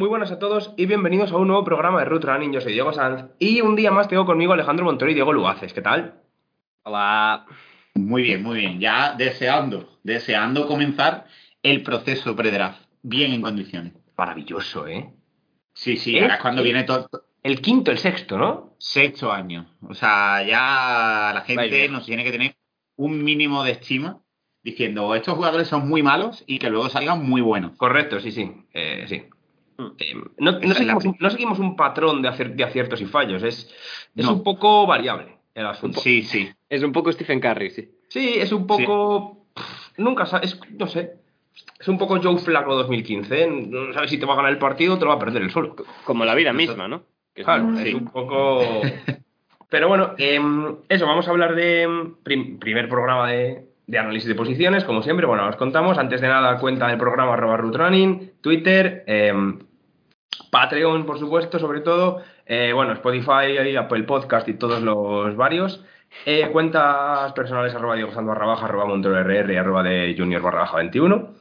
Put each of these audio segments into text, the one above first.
Muy buenas a todos y bienvenidos a un nuevo programa de Root Running. Yo soy Diego Sanz y un día más tengo conmigo Alejandro Montoro y Diego Lugaces. ¿Qué tal? Hola. Muy bien, muy bien. Ya deseando, deseando comenzar el proceso pre-draft. Bien en condiciones. Maravilloso, ¿eh? Sí, sí, ahora es cuando viene todo. El quinto, el sexto, ¿no? Sexto año. O sea, ya la gente nos tiene que tener un mínimo de estima diciendo "Oh, estos jugadores son muy malos y que luego salgan muy buenos. Correcto, sí, sí. eh, sí. Mm. Eh, no, seguimos, un- no seguimos un patrón de, acier- de aciertos y fallos. Es, es No. un poco variable el asunto. Sí, sí. Es un poco Stephen Curry, sí. Sí, es un poco. pff, Nunca sabes. No sé. Es un poco Joe Flaco 2015. ¿eh? No sabes si te va a ganar el partido o te lo va a perder el solo. Como la vida misma, ¿no? Que Claro, Sí. es un poco. Pero bueno, em, eso, vamos a hablar de em, prim- primer programa de, de análisis de posiciones, como siempre. Bueno, os contamos. Antes de nada, cuenta del programa arroba Twitter, em, Patreon, por supuesto, sobre todo. eh, bueno, Spotify, Apple Podcast y todos los varios. Eh, cuentas personales arroba Diego Sando barra baja, arroba Montero RR arroba de Junior barra baja 21.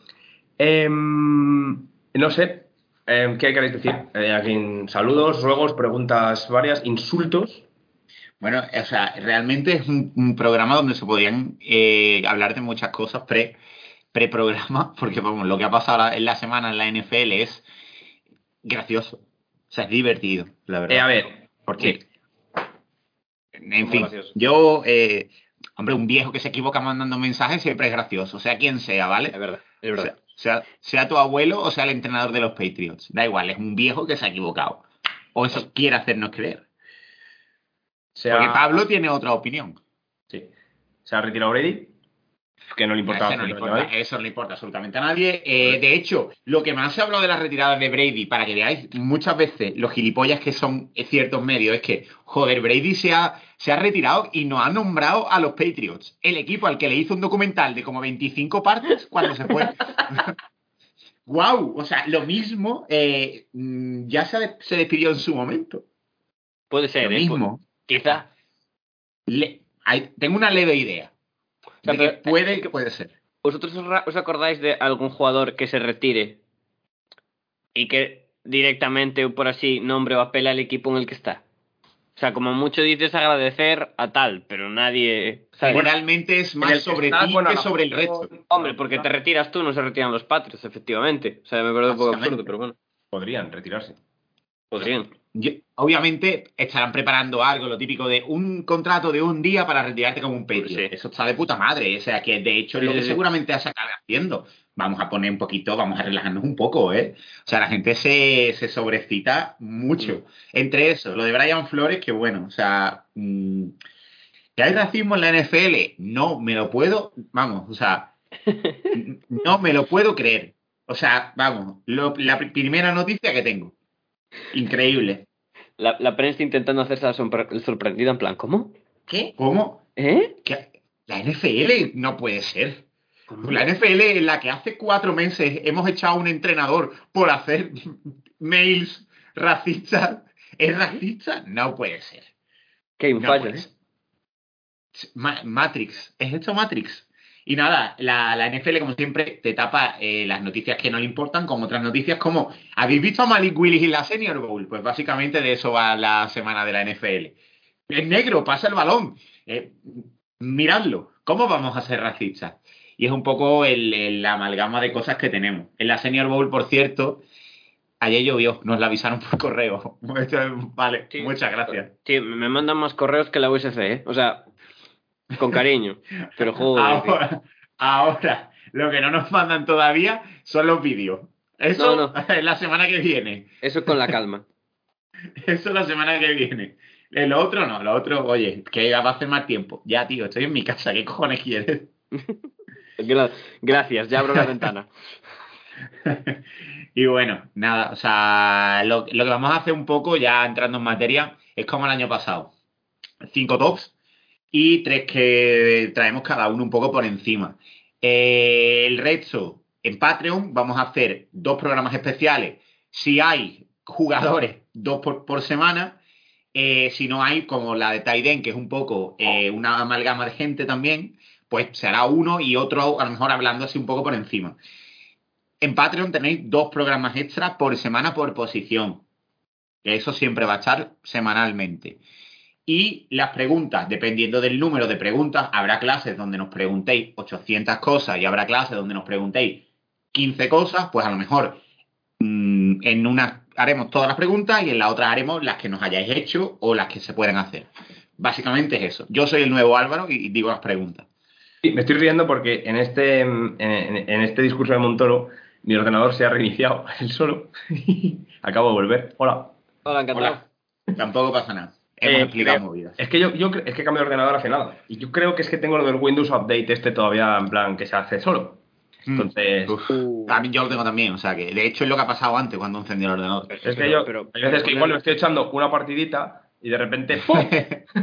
Em, no sé, em, ¿qué queréis decir? Eh, aquí, saludos, ruegos, preguntas varias, insultos. Bueno, o sea, realmente es un, programa donde se podrían eh, hablar de muchas cosas pre pre-programa, porque vamos, lo que ha pasado en la semana en la NFL es gracioso. O sea, es divertido, la verdad. Eh, a ver, Porque, en fin, yo, eh, hombre, un viejo que se equivoca mandando mensajes siempre es gracioso, sea quien sea, ¿vale? Es verdad, es O verdad. sea, sea, sea tu abuelo o sea el entrenador de los Patriots. Da igual, es un viejo que se ha equivocado. O eso quiere hacernos creer. Porque Pablo tiene otra opinión. sí, se ha retirado Brady, que no le importaba. Eso no, le absolutamente importa, eso no le importa absolutamente a nadie. Eh, de hecho, lo que más se ha hablado de las retiradas de Brady, para que veáis muchas veces los gilipollas que son ciertos medios, es que, joder, Brady se ha, se ha retirado y no ha nombrado a los Patriots, el equipo al que le hizo un documental de como 25 partes cuando se fue. ¡Guau! O sea, lo mismo eh, mm, ya se, de- se despidió en su momento. Puede ser, Lo ¿eh? mismo. Quizá. Le- hay- tengo una leve idea. Sea, de que pero- puede, que puede ser. ¿Vosotros os, acordáis de algún jugador que se retire y que directamente, por así, nombre o apela al equipo en el que está? O sea, como mucho dices agradecer a tal, pero nadie... ¿sabes? Realmente es más sobre ti que sobre el resto. Hombre, porque te retiras tú, no se retiran los Patriots, efectivamente. O sea, me parece un poco absurdo, pero bueno. Podrían retirarse. Podrían. Yo- obviamente estarán preparando algo, lo típico de un contrato de un día para retirarte como un. Sí. Eso está de puta madre. O sea, que de hecho es lo que seguramente vas a acabar haciendo. Vamos a poner un poquito, vamos a relajarnos un poco, ¿eh? O sea, la gente se, se sobrecita mucho. Entre eso, lo de Brian Flores, que bueno, o sea, mm, ¿que hay racismo en la NFL? No, me lo puedo, vamos, o sea, no me lo puedo creer. O sea, vamos, lo- la pri- primera noticia que tengo. Increíble. La, la prensa intentando hacerse la sorprendida en plan, ¿cómo? ¿Qué? ¿Cómo? ¿Eh? ¿Qué? La NFL no puede ser. La NFL en la que hace cuatro meses hemos echado a un entrenador por hacer mails racistas. ¿Es racista? No puede ser. Un No fallo, ¿eh? Ma- Matrix. ¿Es esto Matrix? Y nada, la, la NFL, como siempre, te tapa eh, las noticias que no le importan con otras noticias como ¿Habéis visto a Malik Willis en la Senior Bowl? Pues básicamente de eso va la semana de la NFL. Es negro, pasa el balón. Eh, miradlo. ¿Cómo vamos a ser racistas? Y es un poco el, el amalgama de cosas que tenemos. En la Senior Bowl, por cierto, ayer llovió, nos la avisaron por correo. Vale, Sí. muchas gracias. Sí, me mandan más correos que la USC, ¿eh? O sea, con cariño. Pero joder. tío. Ahora, ahora, lo que no nos mandan todavía son los vídeos. Eso No, es la semana que viene. Eso con la calma. Eso es la semana que viene. Eh, Lo otro no, lo otro, oye, que va a hacer más tiempo. Ya, tío, estoy en mi casa, ¿qué cojones quieres? Gra- Gracias, ya abro la ventana. y bueno, nada, o sea, lo, lo que vamos a hacer un poco, ya entrando en materia, es como el año pasado. Cinco tops y tres que traemos cada uno un poco por encima. Eh, el resto, en Patreon, vamos a hacer dos programas especiales. Si hay jugadores, dos por, semana. Eh, si no hay, como la de Taiden, que es un poco eh, una amalgama de gente también, pues será uno y otro a lo mejor hablando así un poco por encima. En Patreon tenéis dos programas extras por semana por posición. Eso siempre va a estar semanalmente. Y las preguntas, dependiendo del número de preguntas, habrá clases donde nos preguntéis 800 cosas y habrá clases donde nos preguntéis 15 cosas, pues a lo mejor mm, en una haremos todas las preguntas y en la otra haremos las que nos hayáis hecho o las que se pueden hacer. Básicamente es eso. Yo soy el nuevo Álvaro y digo las preguntas. Sí, me estoy riendo porque en este, en este discurso de Montoro mi ordenador se ha reiniciado él solo. Acabo de volver. Hola. Hola, encantado. Hola. Tampoco pasa nada. Hemos Eh, explicado creo- movidas. Es que yo, yo es que cambié de ordenador hace nada. Y yo creo que es que tengo lo del Windows Update este todavía en plan que se hace solo. Mm. Entonces, Uf. Uh, A mí yo lo tengo también, o sea que de hecho es lo que ha pasado antes cuando encendí el ordenador. es que pero- yo pero- hay veces que igual me estoy echando una partidita y de repente ¡pum!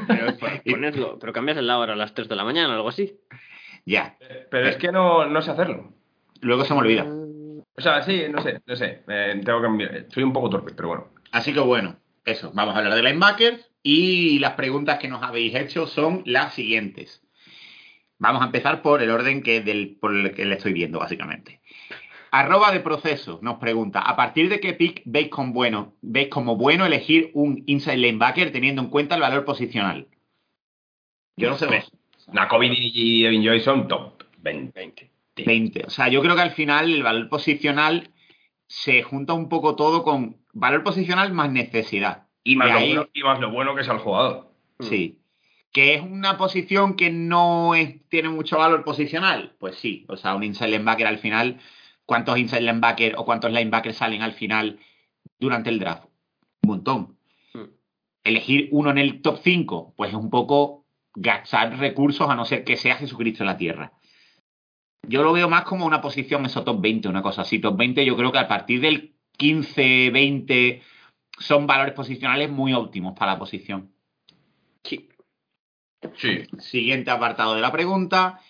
Pero, ponedlo, pero cambias la hora a las 3 de la mañana o algo así. ya, Pero es que no, no sé hacerlo. luego se me olvida. O sea, sí, no sé, no sé. eh, tengo que enviar- Soy un poco torpe, pero bueno. Así que bueno, eso, vamos a hablar de linebackers y las preguntas que nos habéis hecho son las siguientes. Vamos a empezar por el orden que del, por el que le estoy viendo, básicamente. Arroba de proceso nos pregunta, ¿a partir de qué pick veis, con bueno, veis como bueno elegir un inside linebacker teniendo en cuenta el valor posicional? Yo no sé vos. Nakovic y Evin Joy son top 20. 20. 20. O sea, yo creo que al final el valor posicional se junta un poco todo con valor posicional más necesidad. Y más, lo ahí- bueno, y más lo bueno que es al jugador. Sí. ¿Que es una posición que no es- tiene mucho valor posicional? Pues sí. O sea, un inside linebacker al final, ¿cuántos inside linebacker o cuántos linebackers salen al final durante el draft? Un montón. Mm. Elegir uno en el top 5, pues es un poco gastar recursos a no ser que sea Jesucristo en la tierra. Yo lo veo más como una posición, eso top 20, una cosa así. Top 20 yo creo que a partir del 15, 20 son valores posicionales muy óptimos para la posición. Sí. Sí. Siguiente apartado de la pregunta.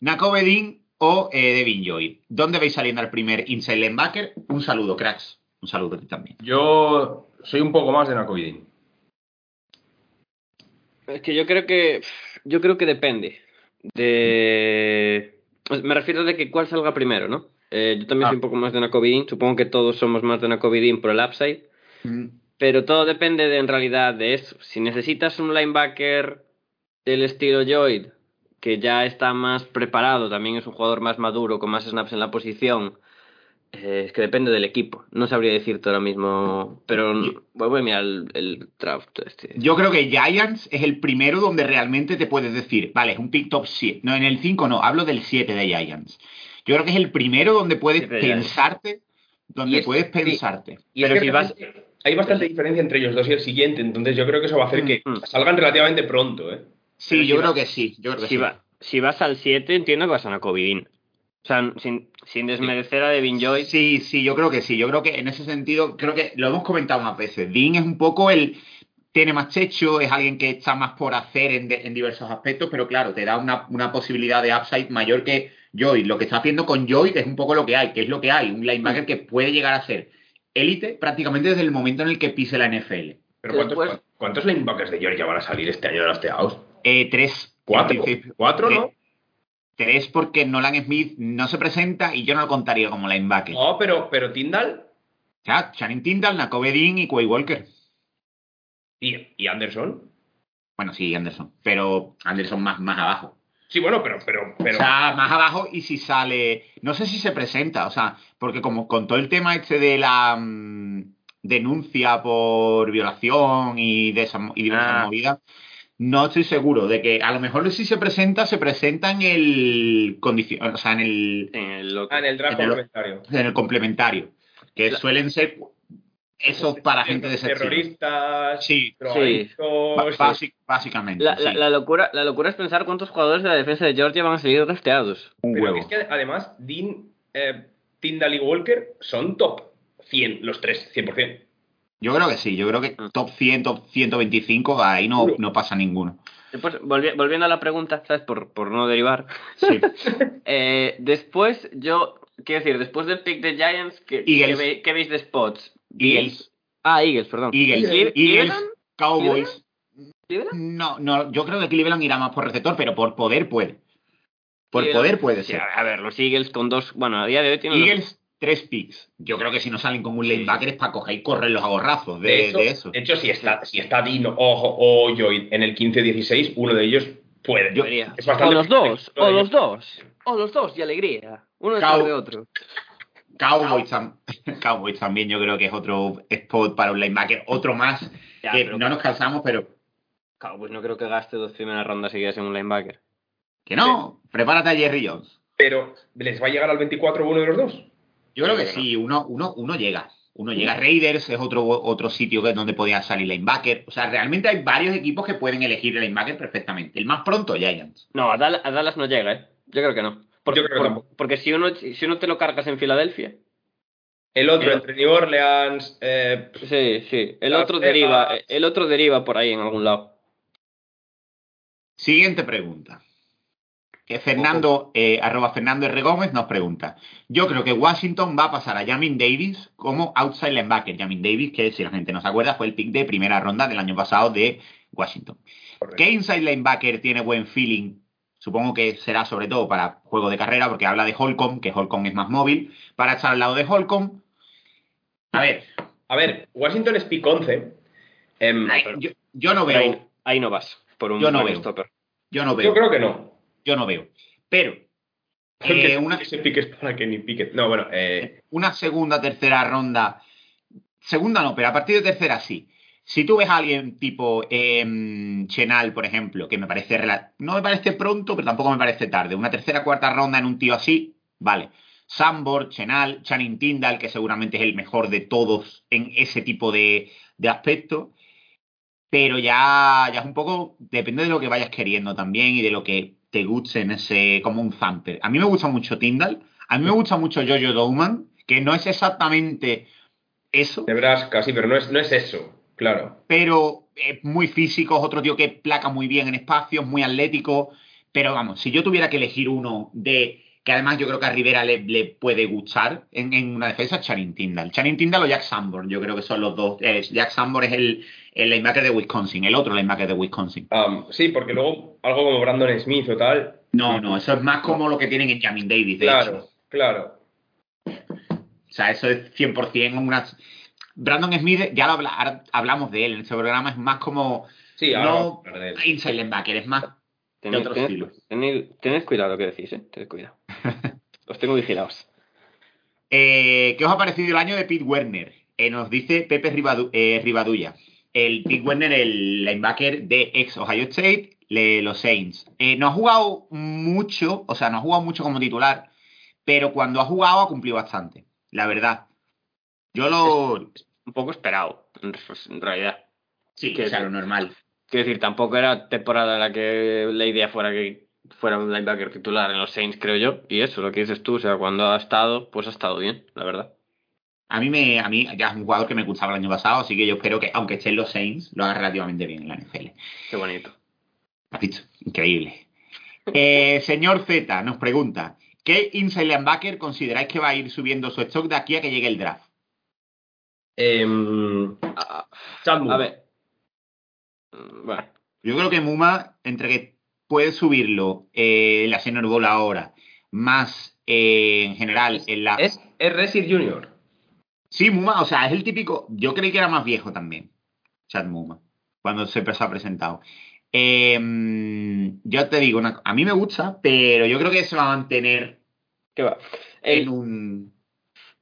Nakovedin o eh, Devin Joy. ¿Dónde veis saliendo al primer inside linebacker? Un saludo, cracks. Un saludo a ti también. Yo soy un poco más de Nakovic. Es que yo creo que. Yo creo que depende. De. Me refiero de que cuál salga primero, ¿no? Eh, yo también Ah. soy un poco más de Nakovidin. Supongo que todos somos más de Nakovidin por el upside. Pero todo depende de, en realidad de eso. Si necesitas un linebacker del estilo Lloyd, que ya está más preparado, también es un jugador más maduro, con más snaps en la posición, eh, es que depende del equipo. No sabría decirte ahora mismo, pero voy a mirar el, el draft. Este. Yo creo que Giants es el primero donde realmente te puedes decir, vale, es un pick top 7. No, en el 5 no, hablo del 7 de Giants. Yo creo que es el primero donde puedes pensarte, donde Y es- puedes pensarte. Y Pero que si vas- hay bastante diferencia entre ellos dos y el siguiente, entonces yo creo que eso va a hacer que Mm. salgan relativamente pronto, ¿eh? Sí, Pero yo si creo va- que sí. Yo creo que Si, sí. va- si vas al 7, entiendo que vas a Nakovidin. O sea, sin, sin desmerecer a Devin Joy. Sí, sí, yo creo que sí. Yo creo que en ese sentido, creo que lo hemos comentado más veces. Dean es un poco el. Tiene más techo, es alguien que está más por hacer en, de- en diversos aspectos, pero claro, te da una, una posibilidad de upside mayor que Joy. Lo que está haciendo con Joy es un poco lo que hay, que es lo que hay. Un linebacker que puede llegar a ser élite prácticamente desde el momento en el que pise la NFL. Pero ¿cuántos, Después- ¿cuántos linebackers de Georgia van a salir este año de los teados? Eh, tres. ¿Cuatro? ¿Cuatro, Tres. no? Tres porque Nolan Smith no se presenta y yo no lo contaría como linebacker. No, pero, pero Tyndall O sea, Channing Tindall, Nakobe Dean y Quay Walker. y, y Anderson. Bueno, sí, Anderson. Pero Anderson más, más abajo. Sí, bueno, pero, pero, pero. O sea, más abajo y si sale. No sé si se presenta, o sea, porque como con todo el tema este de la mm, denuncia por violación y de esa y diversas Ah. movidas, no estoy seguro de que a lo mejor si se presenta, se presenta en el condicio- o sea, en el, En el. Ah, en el draft en el- complementario. en el complementario. Que La- suelen ser Eso es para gente de. Terroristas, Sí, básicamente. La, la- sí. la locura, la locura es pensar cuántos jugadores de la defensa de Georgia van a salir drafteados. Un Pero huevo. es que además, Dean, eh, Tyndall y Walker son top 100, los tres, 100%. Yo creo que sí, yo creo que Mm. top 100, top 125, ahí no, no pasa ninguno. Después, volvi- volviendo a la pregunta, ¿sabes? Por, por no derivar. Sí. Eh, después, yo, quiero decir, después del pick de Giants, ¿qué, Eagles. qué ve- qué veis de spots? Eagles, Ah, Eagles, perdón. Eagles, Eagles, Cleveland? Cowboys. ¿Cleveland? No, no, yo creo que Cleveland irá más por receptor, pero por poder puede. Por Cleveland. poder puede Sí, ser. a ver, los Eagles con dos. Bueno, a día de hoy tienen. Eagles, tres picks. Yo creo que si no salen con un Sí. linebacker es para coger y correr los agorrazos de, De hecho, de eso. de hecho, si está, si está Dean o, o Joy en el 15-16, uno de ellos puede. Yo- es O los dos, o los dos. O los dos, y alegría. Uno detrás de otro. Cowboys, tam- Cowboys también yo creo que es otro spot para un linebacker, otro más. Ya, que no nos cansamos, pero Cowboys no creo que gaste dos primeras rondas seguidas en un linebacker. que no. Prepárate a Jerry Jones. Pero, ¿les va a llegar al 24 uno de los dos? Yo creo que sí, uno, uno, uno llega. Uno llega. Raiders es otro, otro sitio que- donde podía salir linebacker. O sea, realmente hay varios equipos que pueden elegir el linebacker perfectamente. El más pronto, Giants. No, a Dallas, a Dallas no llega, ¿eh? Yo creo que no. Porque, Yo creo que por- tampoco. porque si uno, si uno te lo cargas en Filadelfia. El otro, El- entre New Orleans, eh, Sí, sí. El otro Vegas. deriva, el otro deriva por ahí en algún lado. Siguiente pregunta. Que Fernando, eh, arroba Fernando R. Gómez nos pregunta. Yo creo que Washington va a pasar a Jamin Davis como outside linebacker. Jamin Davis, que si la gente no se acuerda, fue el pick de primera ronda del año pasado de Washington. ¿Qué inside linebacker tiene buen feeling? Supongo que será sobre todo para juego de carrera, porque habla de Holcomb, que Holcomb es más móvil. Para estar al lado de Holcomb. A ver, a ver, Washington es pick 11. Em, ay, pero yo, yo no ahí, veo. ahí no vas. Por un Yo no veo. stopper. Yo no yo veo. creo que no. Yo no veo. Pero. Eh, una, ese pick es para Kenny Pickett. No, bueno, eh, una segunda, tercera ronda. Segunda no, pero a partir de tercera sí. Si tú ves a alguien tipo em, Chenal, por ejemplo, que me parece no me parece pronto, pero tampoco me parece tarde. Una tercera, cuarta ronda en un tío así, vale. Sambor, Chenal, Channing Tindall, que seguramente es el mejor de todos en ese tipo de, de aspecto. Pero ya, ya es un poco, depende de lo que vayas queriendo también y de lo que te guste en ese, como un thumper. A mí me gusta mucho Tindall, a mí me gusta mucho Jojo Dowman, que no es exactamente eso, Nebraska, sí, pero no es, no es eso, claro. pero es muy físico, es otro tío que placa muy bien en espacios, muy atlético. Pero vamos, si yo tuviera que elegir uno de que además yo creo que a Rivera le, le puede gustar en, en una defensa, Channing Tindall. Channing Tindall o Jack Sanborn, yo creo que son los dos. Eh, Jack Sanborn es el, el linebacker de Wisconsin, el otro linebacker de Wisconsin. Am, sí, porque luego algo como Brandon Smith o tal. No, no, eso es más como lo que tienen en Jamin Davis, de Claro, hecho. claro. O sea, eso es 100% una... Brandon Smith, ya lo habla- hablamos de él en este programa, es más como... Sí, no inside linebacker, es más... Tened, otro tened- estilo. tened- tened cuidado lo que decís, ¿eh? Tened cuidado. Os tengo vigilados. Eh, ¿Qué os ha parecido el año de Pete Werner? Eh, nos dice Pepe Ribadu- eh, Rivadulla. El Pete Werner, el linebacker de ex Ohio State, le- los Saints. Eh, no ha jugado mucho, o sea, no ha jugado mucho como titular, pero cuando ha jugado ha cumplido bastante, la verdad. Yo lo... Un poco esperado, en, realidad. Sí, que- o sea, lo normal. Quiero decir, tampoco era temporada en la que la idea fuera que fuera un linebacker titular en los Saints, creo yo. Y eso, lo que dices tú, o sea, cuando ha estado, pues ha estado bien, la verdad. A mí, me, a mí ya es un jugador que me gustaba el año pasado, así que yo espero que, aunque esté en los Saints, lo haga relativamente bien en la NFL. Qué bonito. ¿Has visto? Increíble. Eh, señor Z nos pregunta, ¿qué inside linebacker consideráis que va a ir subiendo su stock de aquí a que llegue el draft? Em, A, a ver. Mm, Bueno, Yo creo que Muma, entre que puede subirlo eh, en la Senior Bowl ahora, más eh, en general en la... Es, es Resid Jr. Sí, Muma, o sea, es el típico... Yo creí que era más viejo también, Chad Muma, cuando se ha presentado. Eh, yo te digo, una- a mí me gusta, pero yo creo que se va a mantener ¿qué va? El- en un...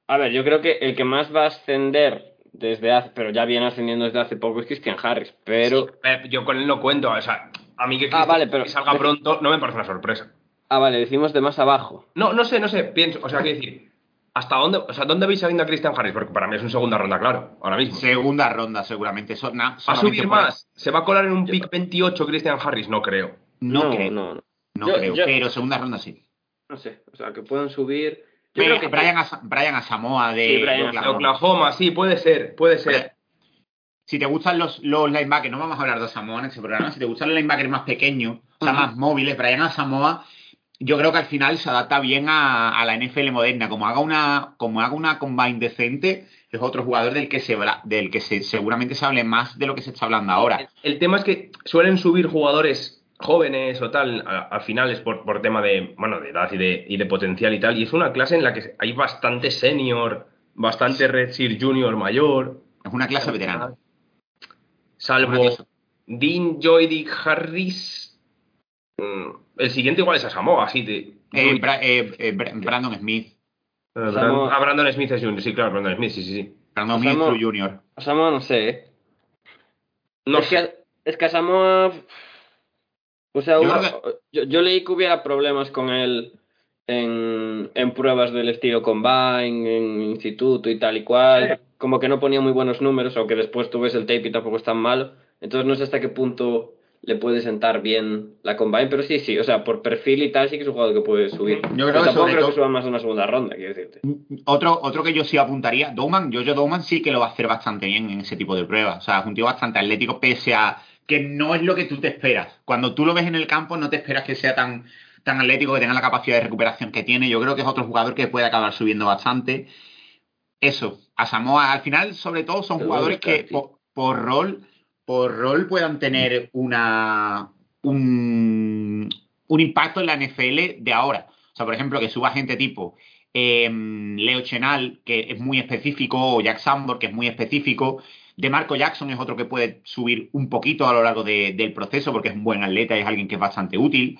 a ver, yo creo que el que más va a ascender desde hace, pero ya viene ascendiendo desde hace poco es Christian Harris, pero... Yo con él no cuento, o sea, a mí que, Ah, vale, pero- que salga pronto no me parece una sorpresa. Ah, vale, decimos de más abajo. No, no sé, no sé, pienso, o sea, quiero decir, ¿Hasta dónde, o sea, dónde veis saliendo a Christian Harris? Porque para mí es un segunda ronda, claro, ahora mismo. Segunda ronda, seguramente. So- na- ¿Va a subir por- más? ¿Se va a colar en un pick 28 Christian Harris? No creo. No, creo, no, no. no Yo- creo. yo- Pero segunda ronda sí. No sé, o sea, que puedan subir. Yo Brian, creo que Brian, Asa- Brian Asamoah de, Sí, Brian de De Oklahoma. Oklahoma, sí, puede ser, puede ser. Si te gustan los, los linebackers, no vamos a hablar de Asamoah en este programa, si te gustan los linebackers más pequeños, o sea, más móviles, Brian Asamoah, yo creo que al final se adapta bien a, a la NFL moderna. Como haga una, como haga una combine decente, es otro jugador del que se del que se, seguramente se hable más de lo que se está hablando ahora. El, el tema es que suelen subir jugadores jóvenes o tal, al final es por, por tema de, bueno, de edad y de, y de potencial y tal, y es una clase en la que hay bastante senior, bastante Red Sear Junior mayor, Es una clase veterana. Salvo clase- Dean Joy Harris, mm, el siguiente igual es a Samoa, sí, de, Eh, Bra- eh, eh, Bra- Brandon Smith. Brand- Samoa- ah, Brandon Smith es Junior, sí, claro, Brandon Smith, sí, sí, sí. Brandon Smith. A Samoa no sé, ¿eh? No es, sé. que, es que a Samoa. O sea, Yo hubo- creo yo, yo leí que hubiera problemas con él en, en pruebas del estilo Combine, en instituto y tal y cual. Como que no ponía muy buenos números, aunque después tú ves el tape y tampoco es tan malo. Entonces no sé hasta qué punto le puede sentar bien la Combine, pero sí, sí, o sea, por perfil y tal, sí que es un jugador que puede subir. Yo creo Pero que tampoco creo que suba más de una segunda ronda, quiero decirte. Otro, otro que yo sí apuntaría, Dowman, Jojo Dowman sí que lo va a hacer bastante bien en ese tipo de pruebas. O sea, es un tío bastante atlético, pese a que no es lo que tú te esperas. Cuando tú lo ves en el campo, no te esperas que sea tan, tan atlético, que tenga la capacidad de recuperación que tiene. Yo creo que es otro jugador que puede acabar subiendo bastante. Eso, a Samoa, al final, sobre todo, son jugadores que por, por rol, por rol puedan tener una un, un impacto en la NFL de ahora. O sea, por ejemplo, que suba gente tipo eh, Leo Chenal, que es muy específico, o Jack Sambor, que es muy específico. De Marco Jackson es otro que puede subir un poquito a lo largo de- del proceso porque es un buen atleta y es alguien que es bastante útil.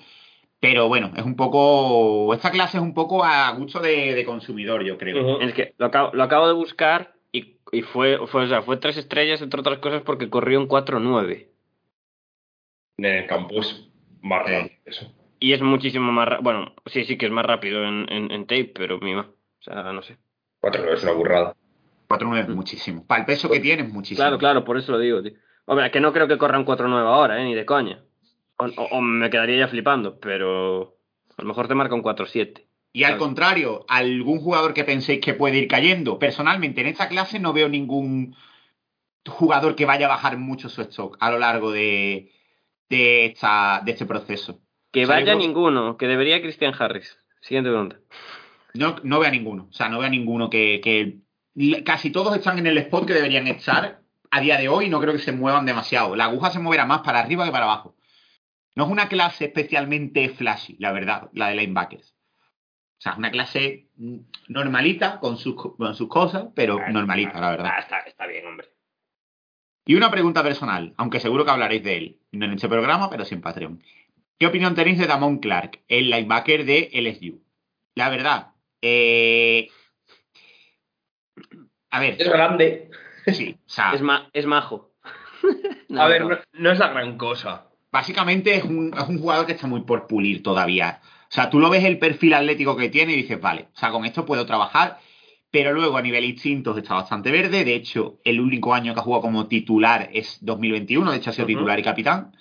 Pero bueno, es un poco. Esta clase es un poco a gusto de, de consumidor, yo creo. Es que lo acabo, lo acabo de buscar y, y fue, fue, o sea, fue tres estrellas, entre otras cosas, porque corrió en 4-9. En el campus, más Sí. rápido, eso. Y es muchísimo más rápido. Bueno, sí, sí que es más rápido en, en, en tape, pero mima. O sea, no sé. 4 es una burrada. 4-9 es muchísimo. Para el peso que tiene es muchísimo. Claro, claro, por eso lo digo, tío. Hombre, que no creo que corran 4-9 ahora, ¿eh? Ni de coña. O, o- o me quedaría ya flipando, pero a lo mejor te marca un 4-7. Y al contrario, algún jugador que penséis que puede ir cayendo. Personalmente, en esta clase no veo ningún jugador que vaya a bajar mucho su stock a lo largo de, de, esta, de este proceso. Que O sea, yo vaya ninguno, que debería Christian Harris. Siguiente pregunta. No, no veo a ninguno. O sea, no veo a ninguno que, que- Casi todos están en el spot que deberían estar. A día de hoy no creo que se muevan demasiado. La aguja se moverá más para arriba que para abajo. No es una clase especialmente flashy, la verdad, la de linebackers. O sea, es una clase mm, normalita con sus, co- con sus cosas, pero normalita, la verdad. Ah, está, está bien, hombre. Y una pregunta personal, aunque seguro que hablaréis de él, no en este programa, pero sí en Patreon. ¿Qué opinión tenéis de Damon Clark, el linebacker de LSU? La verdad, eh... a ver, Es grande. sí, o sea, Es, ma es majo. No, a ver, no. no, no es la gran cosa. básicamente es un, es un jugador que está muy por pulir todavía. O sea, tú lo ves el perfil atlético que tiene y dices, vale, o sea, con esto puedo trabajar, pero luego a nivel instintos está bastante verde. De hecho, el único año que ha jugado como titular es 2021, de hecho ha sido titular y capitán.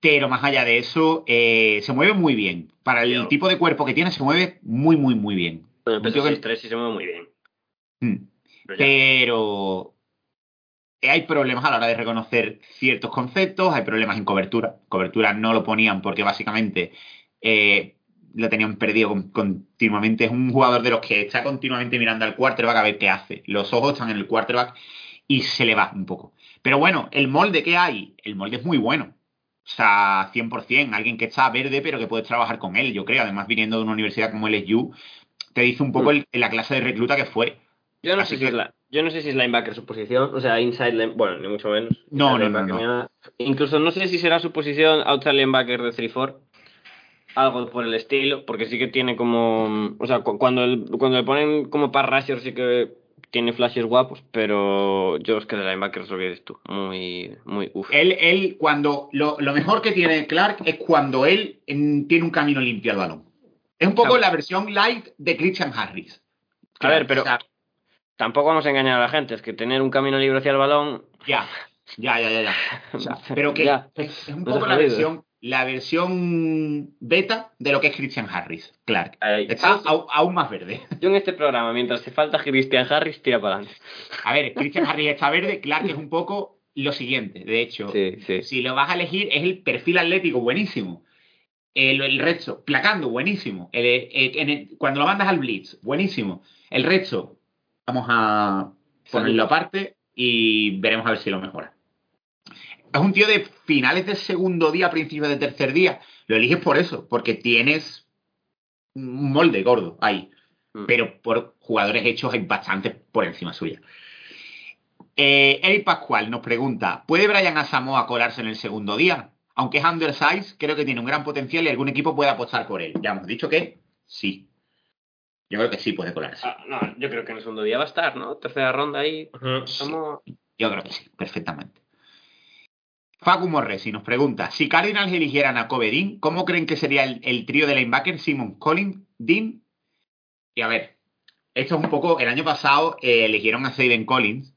Pero más allá de eso, eh, se mueve muy bien. Para el Yo- tipo de cuerpo que tiene, se mueve muy, muy, muy bien. Bueno, que- 6-3 sí se mueve muy bien. Mm. Pero hay problemas a la hora de reconocer ciertos conceptos, hay problemas en cobertura. Cobertura no lo ponían porque básicamente eh, lo tenían perdido con- continuamente. Es un jugador de los que está continuamente mirando al quarterback a ver qué hace. Los ojos están en el quarterback y se le va un poco. Pero bueno, el molde que hay, el molde es muy bueno. O sea, 100%, alguien que está verde pero que puedes trabajar con él, yo creo. Además, viniendo de una universidad como LSU, te dice un poco Mm. el- la clase de recluta que fue. Yo no, Así sé si es la, yo no sé si es linebacker su posición, o sea, inside linebacker, bueno, ni mucho menos. No, no, no. Incluso no sé si será su posición outside linebacker de 3-4, algo por el estilo, porque sí que tiene como, o sea, cu- cuando, el- cuando le ponen como para rusher sí que tiene flashes guapos, pero yo es que de linebacker es lo que dices tú, muy, muy uff. Él, él cuando lo, lo mejor que tiene Clark es cuando él tiene un camino limpio al balón. Es un poco Claro. la versión light de Christian Harris. A ver, pero O sea, tampoco vamos a engañar a la gente. Es que tener un camino libre hacia el balón. ya, ya, ya, ya. ya. O sea, pero que Ya. es, un poco la versión, la versión beta de lo que es Christian Harris, Clark. Está aún más verde. Yo en este programa, mientras te falta Christian Harris, tira para adelante. A ver, Christian Harris está verde, Clark es un poco lo siguiente. De hecho, Sí, sí. si lo vas a elegir, es el perfil atlético buenísimo. El, el resto, placando, buenísimo. El- el- cuando lo mandas al Blitz, buenísimo. El resto, vamos a ponerlo aparte y veremos a ver si lo mejora. Es un tío de finales de segundo día, principios de tercer día. Lo eliges por eso, porque tienes un molde gordo ahí. Mm. Pero por jugadores hechos hay bastantes por encima suya. Eh, Eric Pascual nos pregunta: ¿Puede Brian Asamoah colarse en el segundo día? Aunque es undersize, creo que tiene un gran potencial y algún equipo puede apostar por él. Ya hemos dicho que sí. Yo creo que sí puede colarse. Ah, no, yo creo que en el segundo día va a estar, ¿no? Tercera ronda ahí. Estamos... Yo creo que sí, perfectamente. Facu Morresi nos pregunta: si Cardinals eligieran a Kobe Dean, ¿cómo creen que sería el, el trío de linebacker Simon Collins, Dean? Y a ver, esto es un poco. El año pasado eh, eligieron a Zayden Collins.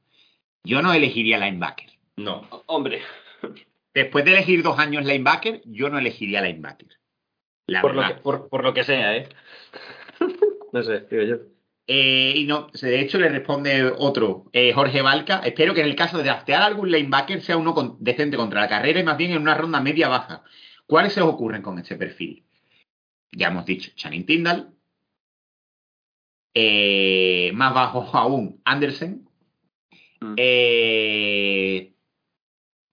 Yo no elegiría linebacker. No. Hombre, Después de elegir dos años linebacker, yo no elegiría linebacker. La por lo, que, por, por lo que sea, ¿eh? No sé, digo yo. Eh, y no, de hecho le responde otro, eh, Jorge Valca. Espero que en el caso de draftear algún linebacker sea uno con- decente contra la carrera y más bien en una ronda media baja. ¿Cuáles se os ocurren con este perfil? Ya hemos dicho, Channing Tyndall. Eh, más bajo aún, Anderson. Mm.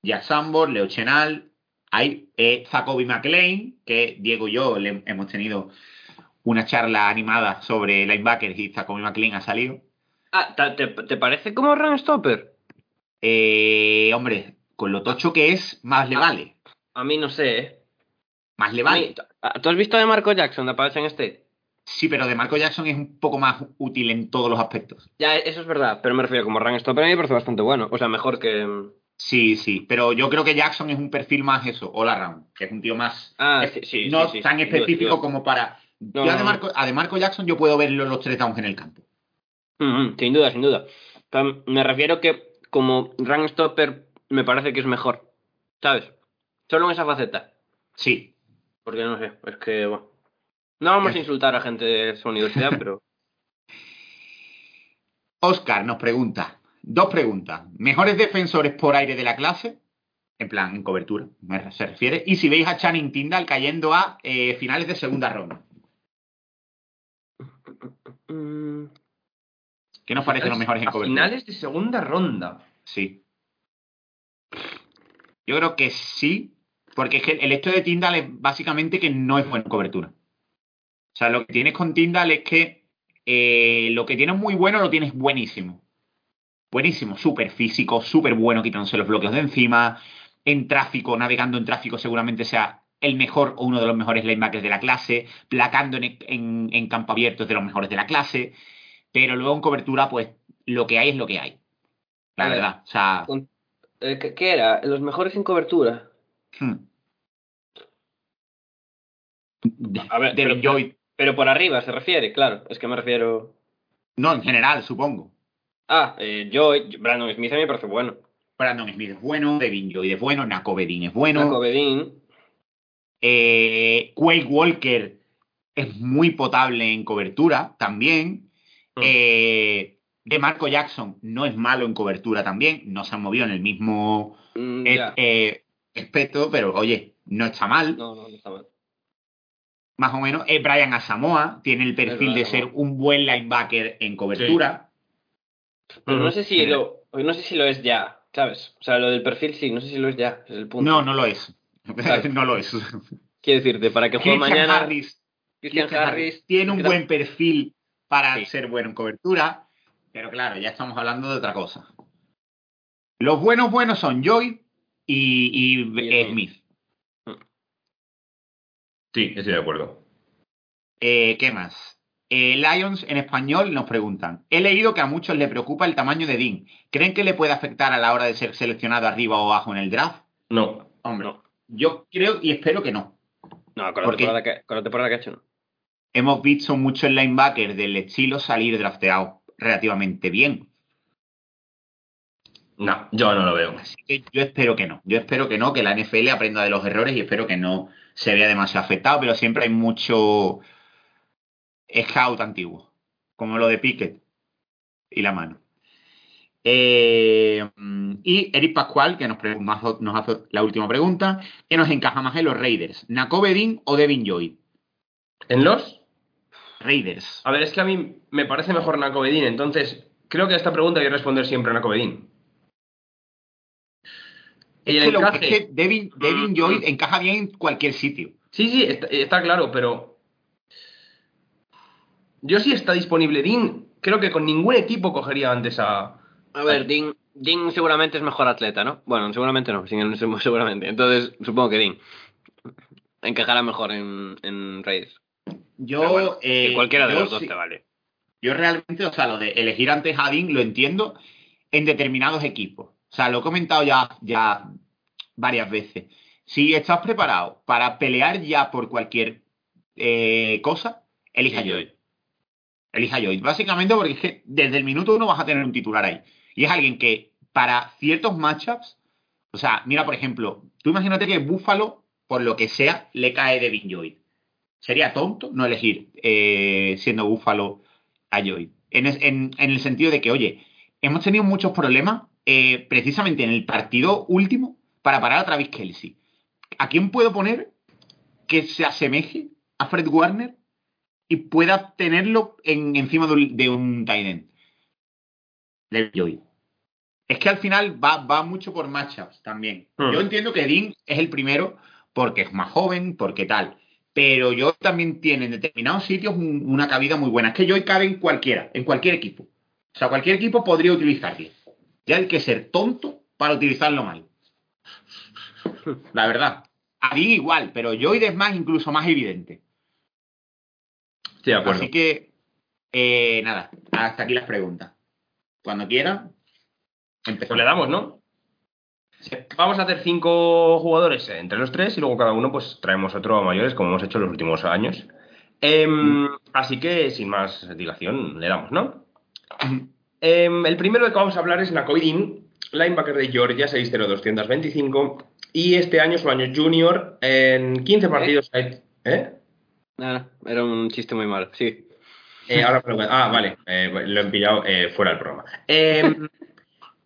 Jack Sambor, Leo Chenal. Hay Jacoby McLean, que Diego y yo le hemos tenido una charla animada sobre linebackers y Jacoby McLean ha salido. Ah, ¿te, parece como Run Stopper? Eh, hombre, con lo tocho que es, más le Ah. vale. A mí no sé, ¿eh? Más le vale. mí- ¿Tú has visto de Marco Jackson de Appalachian State? Sí, pero de Marco Jackson es un poco más útil en todos los aspectos. Ya, eso es verdad, pero me refiero como Run Stopper a mí me parece bastante bueno. O sea, mejor que... mm, Sí, sí, pero yo creo que Jackson es un perfil más eso, all around, que es un tío más Ah, es- sí, sí, no sí, tan específico como para. No, yo a no, de, no. Marco, a de Marco Jackson yo puedo verlo los tres downs en el campo. Mm, mm, sin duda, sin duda. Pero me refiero que como Run Stopper me parece que es mejor. ¿Sabes? Solo en esa faceta. Sí. Porque no sé, es que... Bueno. No vamos a insultar a gente de su universidad, pero... Oscar nos pregunta, dos preguntas. ¿Mejores defensores por aire de la clase? En plan, en cobertura, se refiere. Y si veis a Channing Tyndall cayendo a eh, finales de segunda ronda. Mm, ¿Qué nos parecen los mejores en A cobertura? finales de segunda ronda. Sí. Yo creo que sí, porque es que el hecho de Tyndall es básicamente que no es buena cobertura. O sea, lo que tienes con Tyndall es que eh, lo que tienes muy bueno lo tienes buenísimo. Buenísimo, súper físico, súper bueno quitándose los bloqueos de encima. En tráfico, navegando en tráfico, seguramente sea el mejor o uno de los mejores linebackers de la clase. Placando en, en, en campo abierto es de los mejores de la clase. Pero luego en cobertura, pues lo que hay es lo que hay. La ver. verdad. O sea. eh, ¿qué, era? ¿Los mejores en cobertura? Hmm. A ver, Devin pero- Lloyd. Pero por arriba se refiere, claro. Es que me refiero... No, en general, supongo. Ah, eh, yo, Brandon Smith a mí me parece bueno. Brandon Smith es bueno, Devin Lloyd es bueno, Naco Bedin es bueno. Naco Bedin, Eh, Quake Walker es muy potable en cobertura también. Mm. Eh, de Marco Jackson no es malo en cobertura también. No se han movido en el mismo mm, eh, eh, pero oye, no está mal. No, no, no está mal. Más o menos. Brian Asamoah tiene el perfil de ser un buen linebacker en cobertura. Pero no Ujú. sé si lo, no sé si lo es ya, ¿sabes? O sea, lo del perfil sí, no sé si lo es ya, es el punto. No, no lo es. No lo es. Quiero decirte, para que juegue mañana, Harris Christian Christian Harris tiene un buen perfil para Sí. ser bueno en cobertura, pero claro, ya estamos hablando de otra cosa. Los buenos buenos son Joy y, y, Y Smith. Smith. Sí, estoy de acuerdo. Eh, ¿Qué más? Eh, Lions en español nos preguntan. He leído que a muchos le preocupa el tamaño de Dean. ¿Creen que le puede afectar a la hora de ser seleccionado arriba o abajo en el draft? No. Hombre, No. Yo creo y espero que no. No, con la, temporada que, con la temporada que ha hecho no. hemos visto muchos linebackers del estilo salir drafteados relativamente bien. No, yo no lo veo. Así que yo espero que no. Yo espero que no, que la NFL aprenda de los errores y espero que no se vea demasiado afectado, pero siempre hay mucho scout antiguo, como lo de Pickett y la mano. Eh, y Eric Pascual, que nos, hace la última pregunta, ¿qué nos encaja más en los Raiders? ¿Nakobe Dean o Devin Lloyd? ¿En los? Raiders. A ver, es que a mí me parece mejor Nacobedín, entonces creo que a esta pregunta hay que responder siempre Nacobedín. Y Es el que, lo- es que Devin, Devin Lloyd encaja bien en cualquier sitio. Sí, sí, está, está claro, pero. Yo sí está disponible Dean. Creo que con ningún equipo cogería antes a. A ver, Dean, Dean seguramente es mejor atleta, ¿no? Bueno, seguramente no, sin- seguramente. Entonces, supongo que Dean encajará mejor en, en Raiders. Yo, bueno, eh, que cualquiera de yo los dos sí- te vale. Yo realmente, o sea, lo de elegir antes a Dean lo entiendo en determinados equipos. O sea, lo he comentado ya, ya varias veces. Si estás preparado para pelear ya por cualquier eh, cosa, elija a Lloyd. Elija Lloyd. Básicamente porque es que desde el minuto uno vas a tener un titular ahí. Y es alguien que para ciertos matchups, o sea, mira, por ejemplo, tú imagínate que Buffalo, por lo que sea, le cae Devin Lloyd. Sería tonto no elegir, eh, siendo Buffalo, a Lloyd. En, es- en- en el sentido de que, oye, hemos tenido muchos problemas eh, precisamente en el partido último para parar a Travis Kelsey. ¿A quién puedo poner que se asemeje a Fred Warner y pueda tenerlo en, encima de un, de un tight end? Lloyd. Es que al final va, va mucho por matchups también. Hmm. Yo entiendo que Dean es el primero porque es más joven, porque tal. Pero yo también tiene en determinados sitios un- una cabida muy buena. Es que Joy cabe en cualquiera, en cualquier equipo. O sea, cualquier equipo podría utilizarle. Ya hay que ser tonto para utilizarlo mal. La verdad. A Dean igual, pero Joy es más, incluso más evidente. Estoy de acuerdo. Así que, eh, nada, hasta aquí las preguntas. Cuando quieran, Pues empezamos. le damos, ¿no? Vamos a hacer cinco jugadores entre los tres y luego cada uno pues traemos otro a mayores como hemos hecho en los últimos años. Em, Así que sin más dilación le damos, ¿no? Em, el primero de que vamos a hablar es Nakoidin, linebacker de Georgia, 6'0", y este año su año junior en 15 partidos. ¿Eh? Nada, era un chiste muy malo, sí. Eh, ah, vale, eh, lo he pillado eh, fuera del programa. Eh,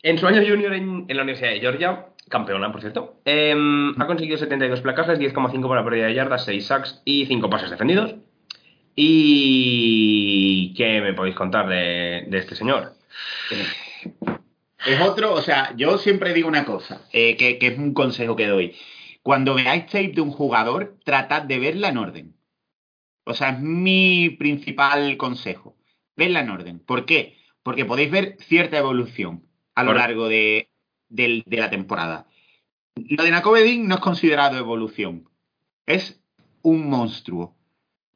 en su año junior en, la Universidad de Georgia, campeona, por cierto, eh, ha conseguido 72 placajes, 10,5 para pérdida de yardas, 6 sacks y 5 pases defendidos. ¿Y qué me podéis contar de, este señor? Es otro, o sea, yo siempre digo una cosa, que, que es un consejo que doy. Cuando veáis tape de un jugador, tratad de verla en orden. O sea, es mi principal consejo. Verla en orden. ¿Por qué? Porque podéis ver cierta evolución a lo largo de, de la temporada. Lo de Nakovedin no es considerado evolución. Es un monstruo.